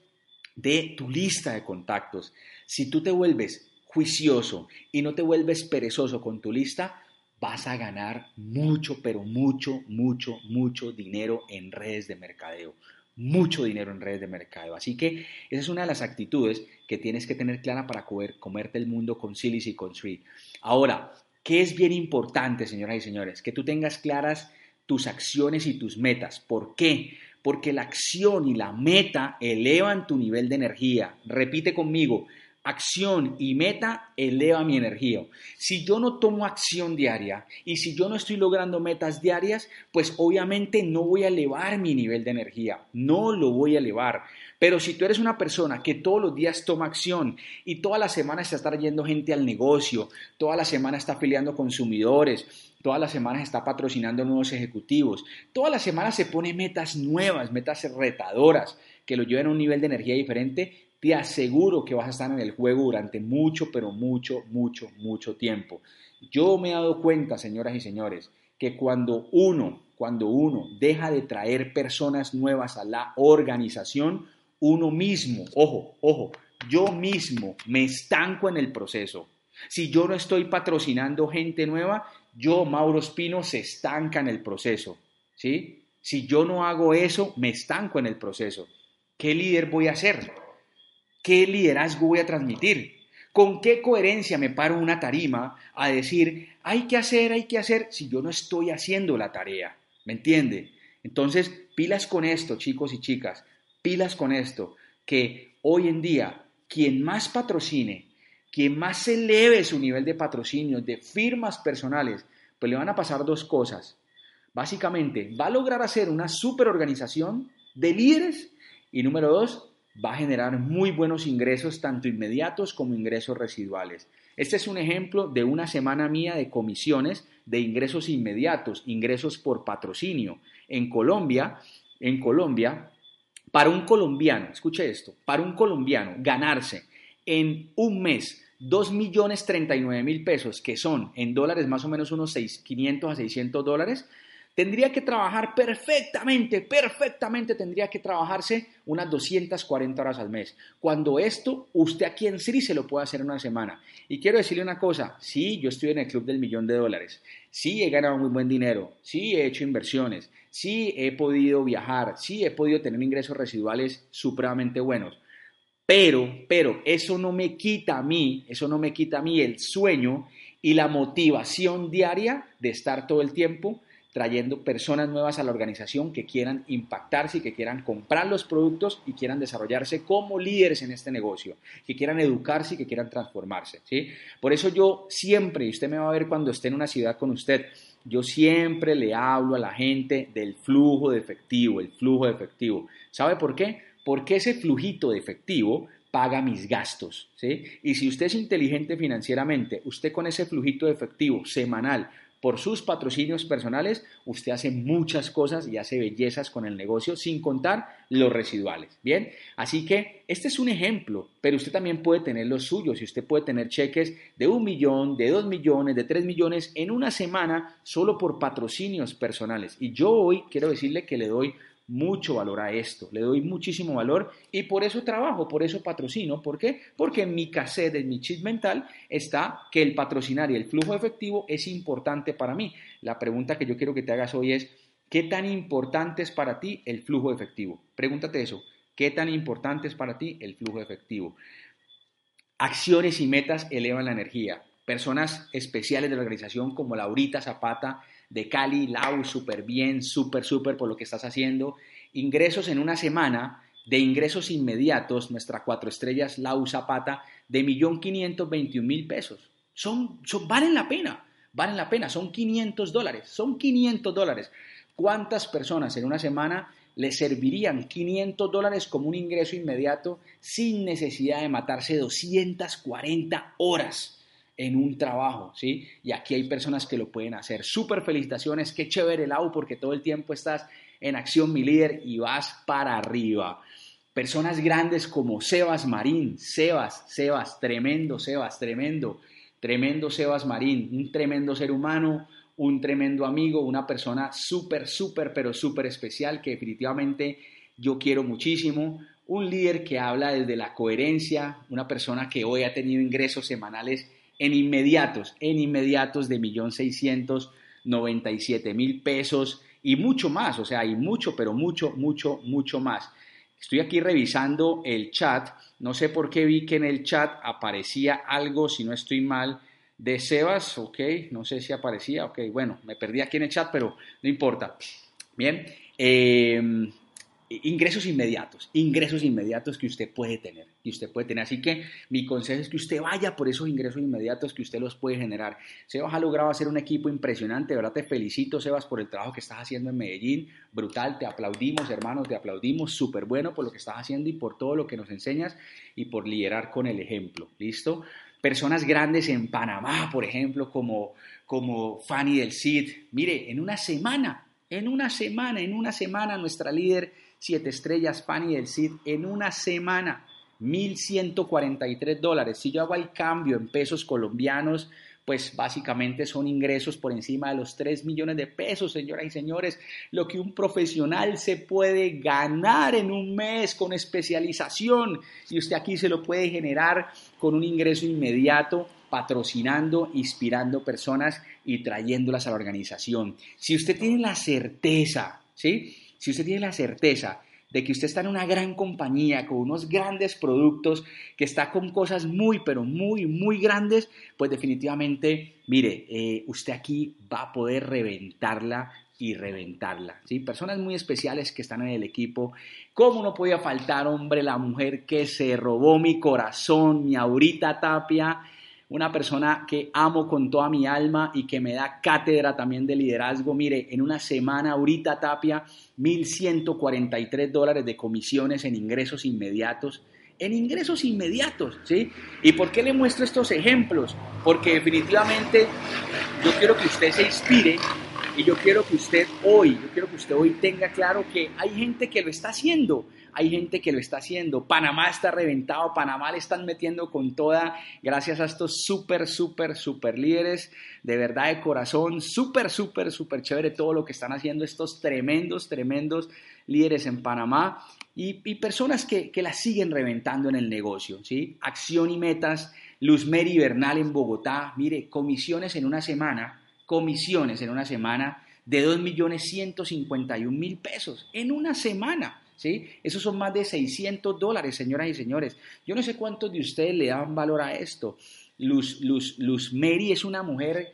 de tu lista de contactos. Si tú te vuelves juicioso y no te vuelves perezoso con tu lista, vas a ganar mucho, pero mucho, mucho, mucho dinero en redes de mercadeo. Mucho dinero en redes de mercadeo. Así que esa es una de las actitudes que tienes que tener clara para comerte el mundo con Silis y con Sweet. Ahora, ¿qué es bien importante, señoras y señores? Que tú tengas claras tus acciones y tus metas. ¿Por qué? Porque la acción y la meta elevan tu nivel de energía. Repite conmigo, acción y meta eleva mi energía. Si yo no tomo acción diaria y si yo no estoy logrando metas diarias, pues obviamente no voy a elevar mi nivel de energía, no lo voy a elevar. Pero si tú eres una persona que todos los días toma acción y toda la semana está trayendo gente al negocio, toda la semana está afiliando consumidores, todas las semanas está patrocinando nuevos ejecutivos, todas las semanas se pone metas nuevas, metas retadoras que lo lleven a un nivel de energía diferente, te aseguro que vas a estar en el juego durante mucho, pero mucho, mucho, mucho tiempo. Yo me he dado cuenta, señoras y señores, que cuando uno, cuando uno deja de traer personas nuevas a la organización, uno mismo, ojo, ojo, yo mismo me estanco en el proceso. Si yo no estoy patrocinando gente nueva, yo, Mauro Espino, se estanca en el proceso. ¿sí? Si yo no hago eso, me estanco en el proceso. ¿Qué líder voy a ser? ¿Qué liderazgo voy a transmitir? ¿Con qué coherencia me paro una tarima a decir, hay que hacer, hay que hacer, si yo no estoy haciendo la tarea? ¿Me entiende? Entonces, pilas con esto, chicos y chicas, pilas con esto, que hoy en día, quien más patrocine, quien más eleve su nivel de patrocinio, de firmas personales, pues le van a pasar dos cosas. Básicamente, va a lograr hacer una superorganización de líderes y número dos, va a generar muy buenos ingresos, tanto inmediatos como ingresos residuales. Este es un ejemplo de una semana mía de comisiones de ingresos inmediatos, ingresos por patrocinio. En Colombia, en Colombia, para un colombiano, escuche esto, para un colombiano ganarse en un mes 2 millones 39 mil pesos, que son en dólares más o menos unos 500 a 600 dólares, Tendría que trabajar perfectamente, perfectamente tendría que trabajarse unas 240 horas al mes. Cuando esto, usted aquí en Siri se lo puede hacer en una semana. Y quiero decirle una cosa, sí, yo estoy en el club del millón de dólares, sí he ganado muy buen dinero, sí he hecho inversiones, sí he podido viajar, sí he podido tener ingresos residuales supremamente buenos. Pero, pero, eso no me quita a mí, eso no me quita a mí el sueño y la motivación diaria de estar todo el tiempo trayendo personas nuevas a la organización que quieran impactarse y que quieran comprar los productos y quieran desarrollarse como líderes en este negocio, que quieran educarse y que quieran transformarse. ¿sí? Por eso yo siempre, y usted me va a ver cuando esté en una ciudad con usted, yo siempre le hablo a la gente del flujo de efectivo, el flujo de efectivo. ¿Sabe por qué? Porque ese flujito de efectivo paga mis gastos, ¿sí? Y si usted es inteligente financieramente, usted con ese flujito de efectivo semanal por sus patrocinios personales, usted hace muchas cosas y hace bellezas con el negocio sin contar los residuales. Bien, así que este es un ejemplo, pero usted también puede tener los suyos y usted puede tener cheques de un millón, de dos millones, de tres millones en una semana solo por patrocinios personales. Y yo hoy quiero decirle que le doy mucho valor a esto, le doy muchísimo valor y por eso trabajo, por eso patrocino. ¿Por qué? Porque en mi cassette, en mi chip mental está que el patrocinar y el flujo efectivo es importante para mí. La pregunta que yo quiero que te hagas hoy es, ¿qué tan importante es para ti el flujo efectivo? Pregúntate eso, ¿qué tan importante es para ti el flujo efectivo? Acciones y metas elevan la energía. Personas especiales de la organización como Laurita Zapata de Cali, Lau, súper bien, súper, súper por lo que estás haciendo. Ingresos en una semana de ingresos inmediatos, nuestra cuatro estrellas Lau Zapata, de 1.521.000 pesos. Son, son, valen la pena, valen la pena, son 500 dólares, son 500 dólares. ¿Cuántas personas en una semana le servirían 500 dólares como un ingreso inmediato sin necesidad de matarse 240 horas? En un trabajo, ¿sí? Y aquí hay personas que lo pueden hacer. Súper felicitaciones, qué chévere, Lau, porque todo el tiempo estás en acción, mi líder, y vas para arriba. Personas grandes como Sebas Marín, Sebas, Sebas, tremendo, Sebas, tremendo, tremendo Sebas Marín, un tremendo ser humano, un tremendo amigo, una persona súper, súper, pero súper especial que definitivamente yo quiero muchísimo. Un líder que habla desde la coherencia, una persona que hoy ha tenido ingresos semanales en inmediatos, en inmediatos de 1.697.000 pesos y mucho más, o sea, hay mucho, pero mucho, mucho, mucho más. Estoy aquí revisando el chat, no sé por qué vi que en el chat aparecía algo, si no estoy mal, de Sebas, ok, no sé si aparecía, ok, bueno, me perdí aquí en el chat, pero no importa. Bien, eh, ingresos inmediatos, ingresos inmediatos que usted puede tener, que usted puede tener. Así que mi consejo es que usted vaya por esos ingresos inmediatos que usted los puede generar. Sebas ha logrado hacer un equipo impresionante, verdad te felicito Sebas por el trabajo que estás haciendo en Medellín, brutal, te aplaudimos hermanos, te aplaudimos, súper bueno por lo que estás haciendo y por todo lo que nos enseñas y por liderar con el ejemplo, ¿listo? Personas grandes en Panamá, por ejemplo, como, como Fanny del CID, mire, en una semana, en una semana, en una semana nuestra líder siete estrellas Fanny del CID en una semana, 1.143 dólares. Si yo hago el cambio en pesos colombianos, pues básicamente son ingresos por encima de los 3 millones de pesos, señoras y señores, lo que un profesional se puede ganar en un mes con especialización y usted aquí se lo puede generar con un ingreso inmediato patrocinando, inspirando personas y trayéndolas a la organización. Si usted tiene la certeza, ¿sí? Si usted tiene la certeza de que usted está en una gran compañía con unos grandes productos, que está con cosas muy, pero muy, muy grandes, pues definitivamente, mire, eh, usted aquí va a poder reventarla y reventarla. ¿sí? Personas muy especiales que están en el equipo. ¿Cómo no podía faltar, hombre, la mujer que se robó mi corazón, mi Aurita Tapia? Una persona que amo con toda mi alma y que me da cátedra también de liderazgo. Mire, en una semana, ahorita Tapia, 1.143 dólares de comisiones en ingresos inmediatos. En ingresos inmediatos, ¿sí? ¿Y por qué le muestro estos ejemplos? Porque definitivamente yo quiero que usted se inspire y yo quiero que usted hoy, yo quiero que usted hoy tenga claro que hay gente que lo está haciendo, hay gente que lo está haciendo. Panamá está reventado, Panamá le están metiendo con toda, gracias a estos súper, súper, súper líderes, de verdad de corazón, súper, súper, súper chévere todo lo que están haciendo estos tremendos, tremendos líderes en Panamá y, personas que, que la siguen reventando en el negocio, ¿sí? Acción y metas, Luz Meri Bernal en Bogotá, mire, comisiones en una semana comisiones en una semana de 2.151.000 pesos en una semana. Esos son más de 600 dólares, señoras y señores. Yo no sé cuántos de ustedes le dan valor a esto. Luz, Luz, Luz Mary es una mujer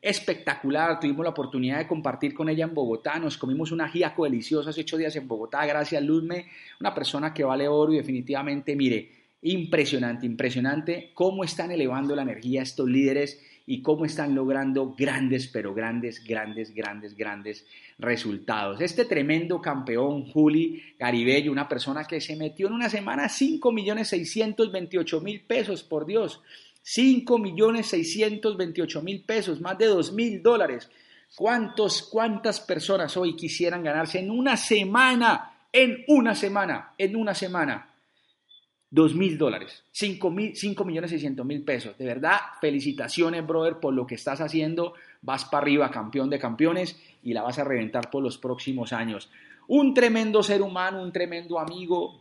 espectacular. Tuvimos la oportunidad de compartir con ella en Bogotá. Nos comimos una giaco deliciosa hace ocho días en Bogotá. Gracias, Luzme. Una persona que vale oro y definitivamente, mire, impresionante, impresionante cómo están elevando la energía estos líderes y cómo están logrando grandes, pero grandes, grandes, grandes, grandes resultados. Este tremendo campeón, Juli Garibello, una persona que se metió en una semana 5 millones 628 mil pesos, por Dios. 5 millones 628 mil pesos, más de 2 mil dólares. ¿Cuántos, ¿Cuántas personas hoy quisieran ganarse en una semana, en una semana, en una semana, 2 mil dólares, 5 millones 600 mil pesos? De verdad, felicitaciones, brother, por lo que estás haciendo. Vas para arriba, campeón de campeones, y la vas a reventar por los próximos años. Un tremendo ser humano, un tremendo amigo,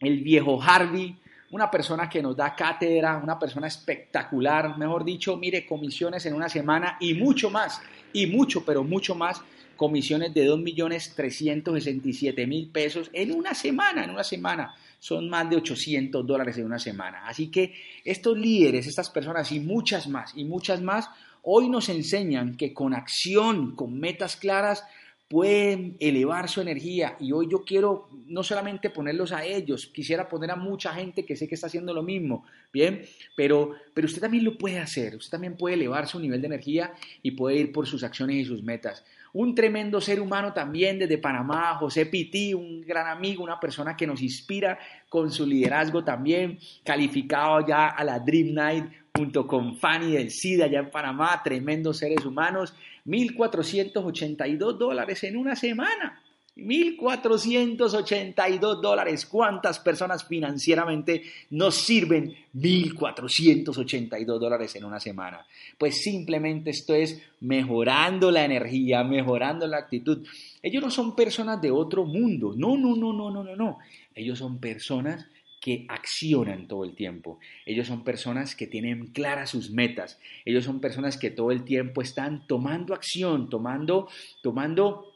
el viejo Harvey, una persona que nos da cátedra, una persona espectacular, mejor dicho, mire, comisiones en una semana y mucho más, y mucho, pero mucho más, comisiones de 2.367.000 pesos en una semana, en una semana. Son más de 800 dólares en una semana. Así que estos líderes, estas personas y muchas más, y muchas más, hoy nos enseñan que con acción, con metas claras, pueden elevar su energía y hoy yo quiero no solamente ponerlos a ellos, quisiera poner a mucha gente que sé que está haciendo lo mismo, ¿bien? Pero, pero usted también lo puede hacer, usted también puede elevar su nivel de energía y puede ir por sus acciones y sus metas. Un tremendo ser humano también desde Panamá, José Piti, un gran amigo, una persona que nos inspira con su liderazgo también, calificado ya a la Dream Night junto con Fanny del SIDA allá en Panamá, tremendos seres humanos. 1.482 dólares en una semana. 1.482 dólares. ¿Cuántas personas financieramente nos sirven 1.482 dólares en una semana? Pues simplemente esto es mejorando la energía, mejorando la actitud. Ellos no son personas de otro mundo. No, no, no, no, no, no, no. Ellos son personas que accionan todo el tiempo. Ellos son personas que tienen claras sus metas. Ellos son personas que todo el tiempo están tomando acción, tomando, tomando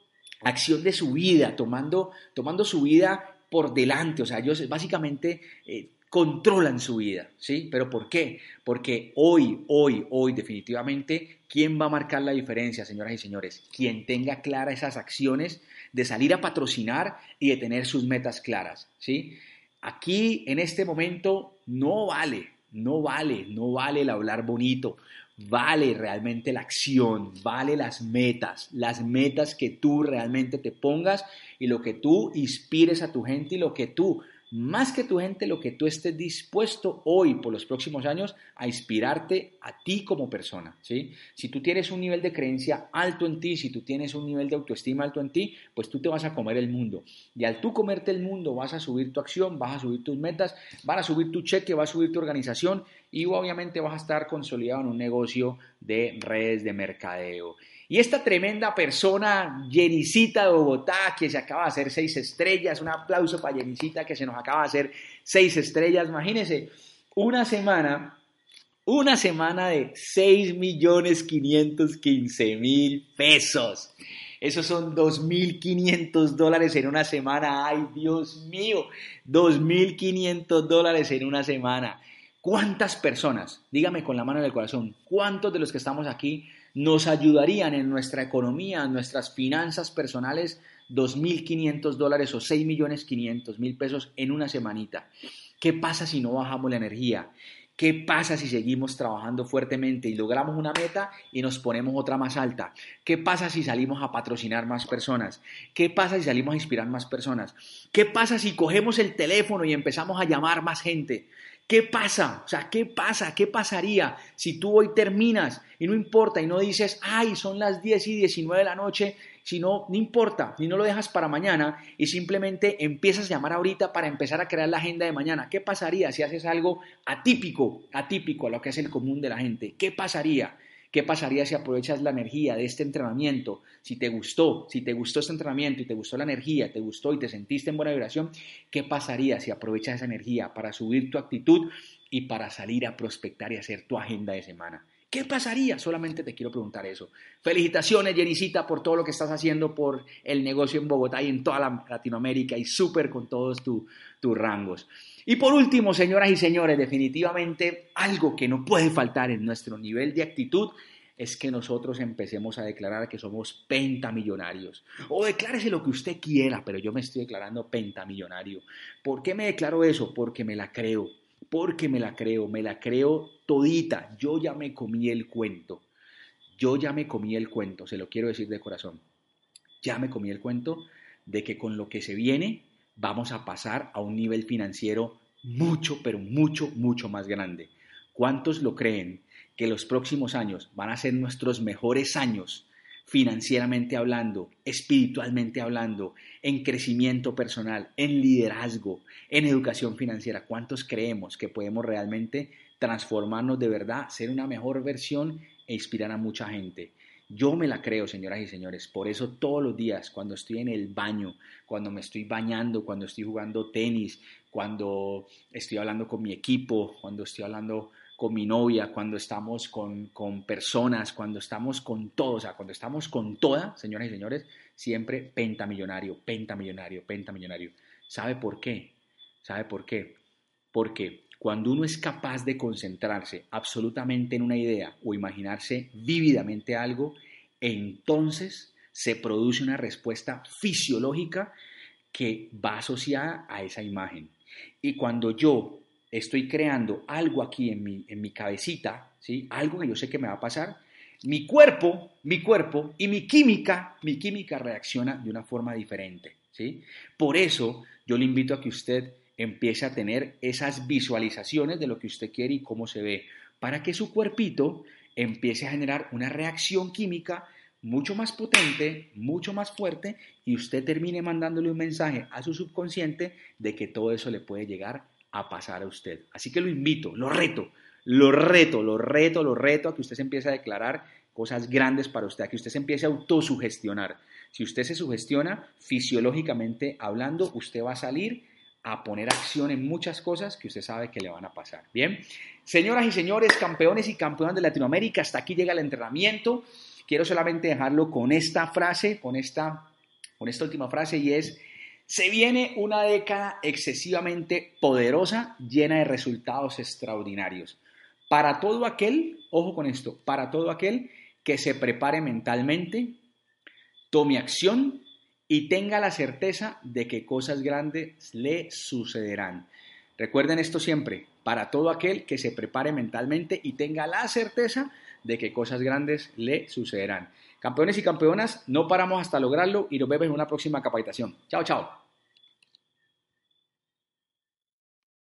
acción de su vida, tomando, tomando su vida por delante. O sea, ellos básicamente eh, controlan su vida, ¿sí? ¿Pero por qué? Porque hoy, hoy, hoy definitivamente, ¿quién va a marcar la diferencia, señoras y señores? Quien tenga claras esas acciones de salir a patrocinar y de tener sus metas claras, ¿sí? Aquí, en este momento, no vale, no vale, no vale el hablar bonito, vale realmente la acción, vale las metas, las metas que tú realmente te pongas y lo que tú inspires a tu gente y lo que tú más que tu gente, lo que tú estés dispuesto hoy por los próximos años a inspirarte a ti como persona, ¿sí? Si tú tienes un nivel de creencia alto en ti, si tú tienes un nivel de autoestima alto en ti, pues tú te vas a comer el mundo. Y al tú comerte el mundo, vas a subir tu acción, vas a subir tus metas, van a subir tu cheque, va a subir tu organización y obviamente vas a estar consolidado en un negocio de redes de mercadeo. Y esta tremenda persona, Jenicita de Bogotá, que se acaba de hacer seis estrellas, un aplauso para Jenicita que se nos acaba de hacer seis estrellas, imagínense, una semana, una semana de 6 millones 515 mil pesos. Esos son 2.500 dólares en una semana. Ay, Dios mío, 2.500 dólares en una semana. ¿Cuántas personas, dígame con la mano en el corazón, cuántos de los que estamos aquí nos ayudarían en nuestra economía, en nuestras finanzas personales, 2.500 dólares o 6.500.000 pesos en una semanita. ¿Qué pasa si no bajamos la energía? ¿Qué pasa si seguimos trabajando fuertemente y logramos una meta y nos ponemos otra más alta? ¿Qué pasa si salimos a patrocinar más personas? ¿Qué pasa si salimos a inspirar más personas? ¿Qué pasa si cogemos el teléfono y empezamos a llamar más gente? ¿Qué pasa? O sea, ¿qué pasa? ¿Qué pasaría si tú hoy terminas y no importa y no dices, ay, son las 10 y 19 de la noche, si no, no importa, ni no lo dejas para mañana y simplemente empiezas a llamar ahorita para empezar a crear la agenda de mañana? ¿Qué pasaría si haces algo atípico, atípico a lo que es el común de la gente? ¿Qué pasaría? ¿Qué pasaría si aprovechas la energía de este entrenamiento? Si te gustó, si te gustó este entrenamiento y te gustó la energía, te gustó y te sentiste en buena vibración, ¿qué pasaría si aprovechas esa energía para subir tu actitud y para salir a prospectar y hacer tu agenda de semana? ¿Qué pasaría? Solamente te quiero preguntar eso. Felicitaciones, Jenicita, por todo lo que estás haciendo por el negocio en Bogotá y en toda Latinoamérica y súper con todos tus rangos. Y por último, señoras y señores, definitivamente algo que no puede faltar en nuestro nivel de actitud es que nosotros empecemos a declarar que somos pentamillonarios. O declárese lo que usted quiera, pero yo me estoy declarando pentamillonario. ¿Por qué me declaro eso? Porque me la creo. Porque me la creo, me la creo todita. Yo ya me comí el cuento. Yo ya me comí el cuento, se lo quiero decir de corazón. Ya me comí el cuento de que con lo que se viene vamos a pasar a un nivel financiero mucho, pero mucho, mucho más grande. ¿Cuántos lo creen que los próximos años van a ser nuestros mejores años financieramente hablando, espiritualmente hablando, en crecimiento personal, en liderazgo, en educación financiera? ¿Cuántos creemos que podemos realmente transformarnos de verdad, ser una mejor versión e inspirar a mucha gente? Yo me la creo, señoras y señores. Por eso todos los días, cuando estoy en el baño, cuando me estoy bañando, cuando estoy jugando tenis, cuando estoy hablando con mi equipo, cuando estoy hablando con mi novia, cuando estamos con, con personas, cuando estamos con todos, cuando estamos con toda, señoras y señores, siempre pentamillonario, pentamillonario, pentamillonario. ¿Sabe por qué? ¿Sabe por qué? Porque cuando uno es capaz de concentrarse absolutamente en una idea o imaginarse vívidamente algo, entonces se produce una respuesta fisiológica que va asociada a esa imagen. Y cuando yo estoy creando algo aquí en mi, en mi cabecita, ¿sí? algo que yo sé que me va a pasar, mi cuerpo, mi cuerpo y mi química, mi química reacciona de una forma diferente. ¿sí? Por eso yo le invito a que usted empiece a tener esas visualizaciones de lo que usted quiere y cómo se ve, para que su cuerpito empiece a generar una reacción química mucho más potente, mucho más fuerte, y usted termine mandándole un mensaje a su subconsciente de que todo eso le puede llegar a pasar a usted. Así que lo invito, lo reto, lo reto, lo reto, lo reto a que usted se empiece a declarar cosas grandes para usted, a que usted se empiece a autosugestionar. Si usted se sugestiona fisiológicamente hablando, usted va a salir a poner acción en muchas cosas que usted sabe que le van a pasar. Bien, señoras y señores, campeones y campeonas de Latinoamérica, hasta aquí llega el entrenamiento. Quiero solamente dejarlo con esta frase, con esta, con esta última frase y es, se viene una década excesivamente poderosa, llena de resultados extraordinarios. Para todo aquel, ojo con esto, para todo aquel que se prepare mentalmente, tome acción y tenga la certeza de que cosas grandes le sucederán. Recuerden esto siempre, para todo aquel que se prepare mentalmente y tenga la certeza de que cosas grandes le sucederán. Campeones y campeonas, no paramos hasta lograrlo y nos vemos en una próxima capacitación. Chao, chao.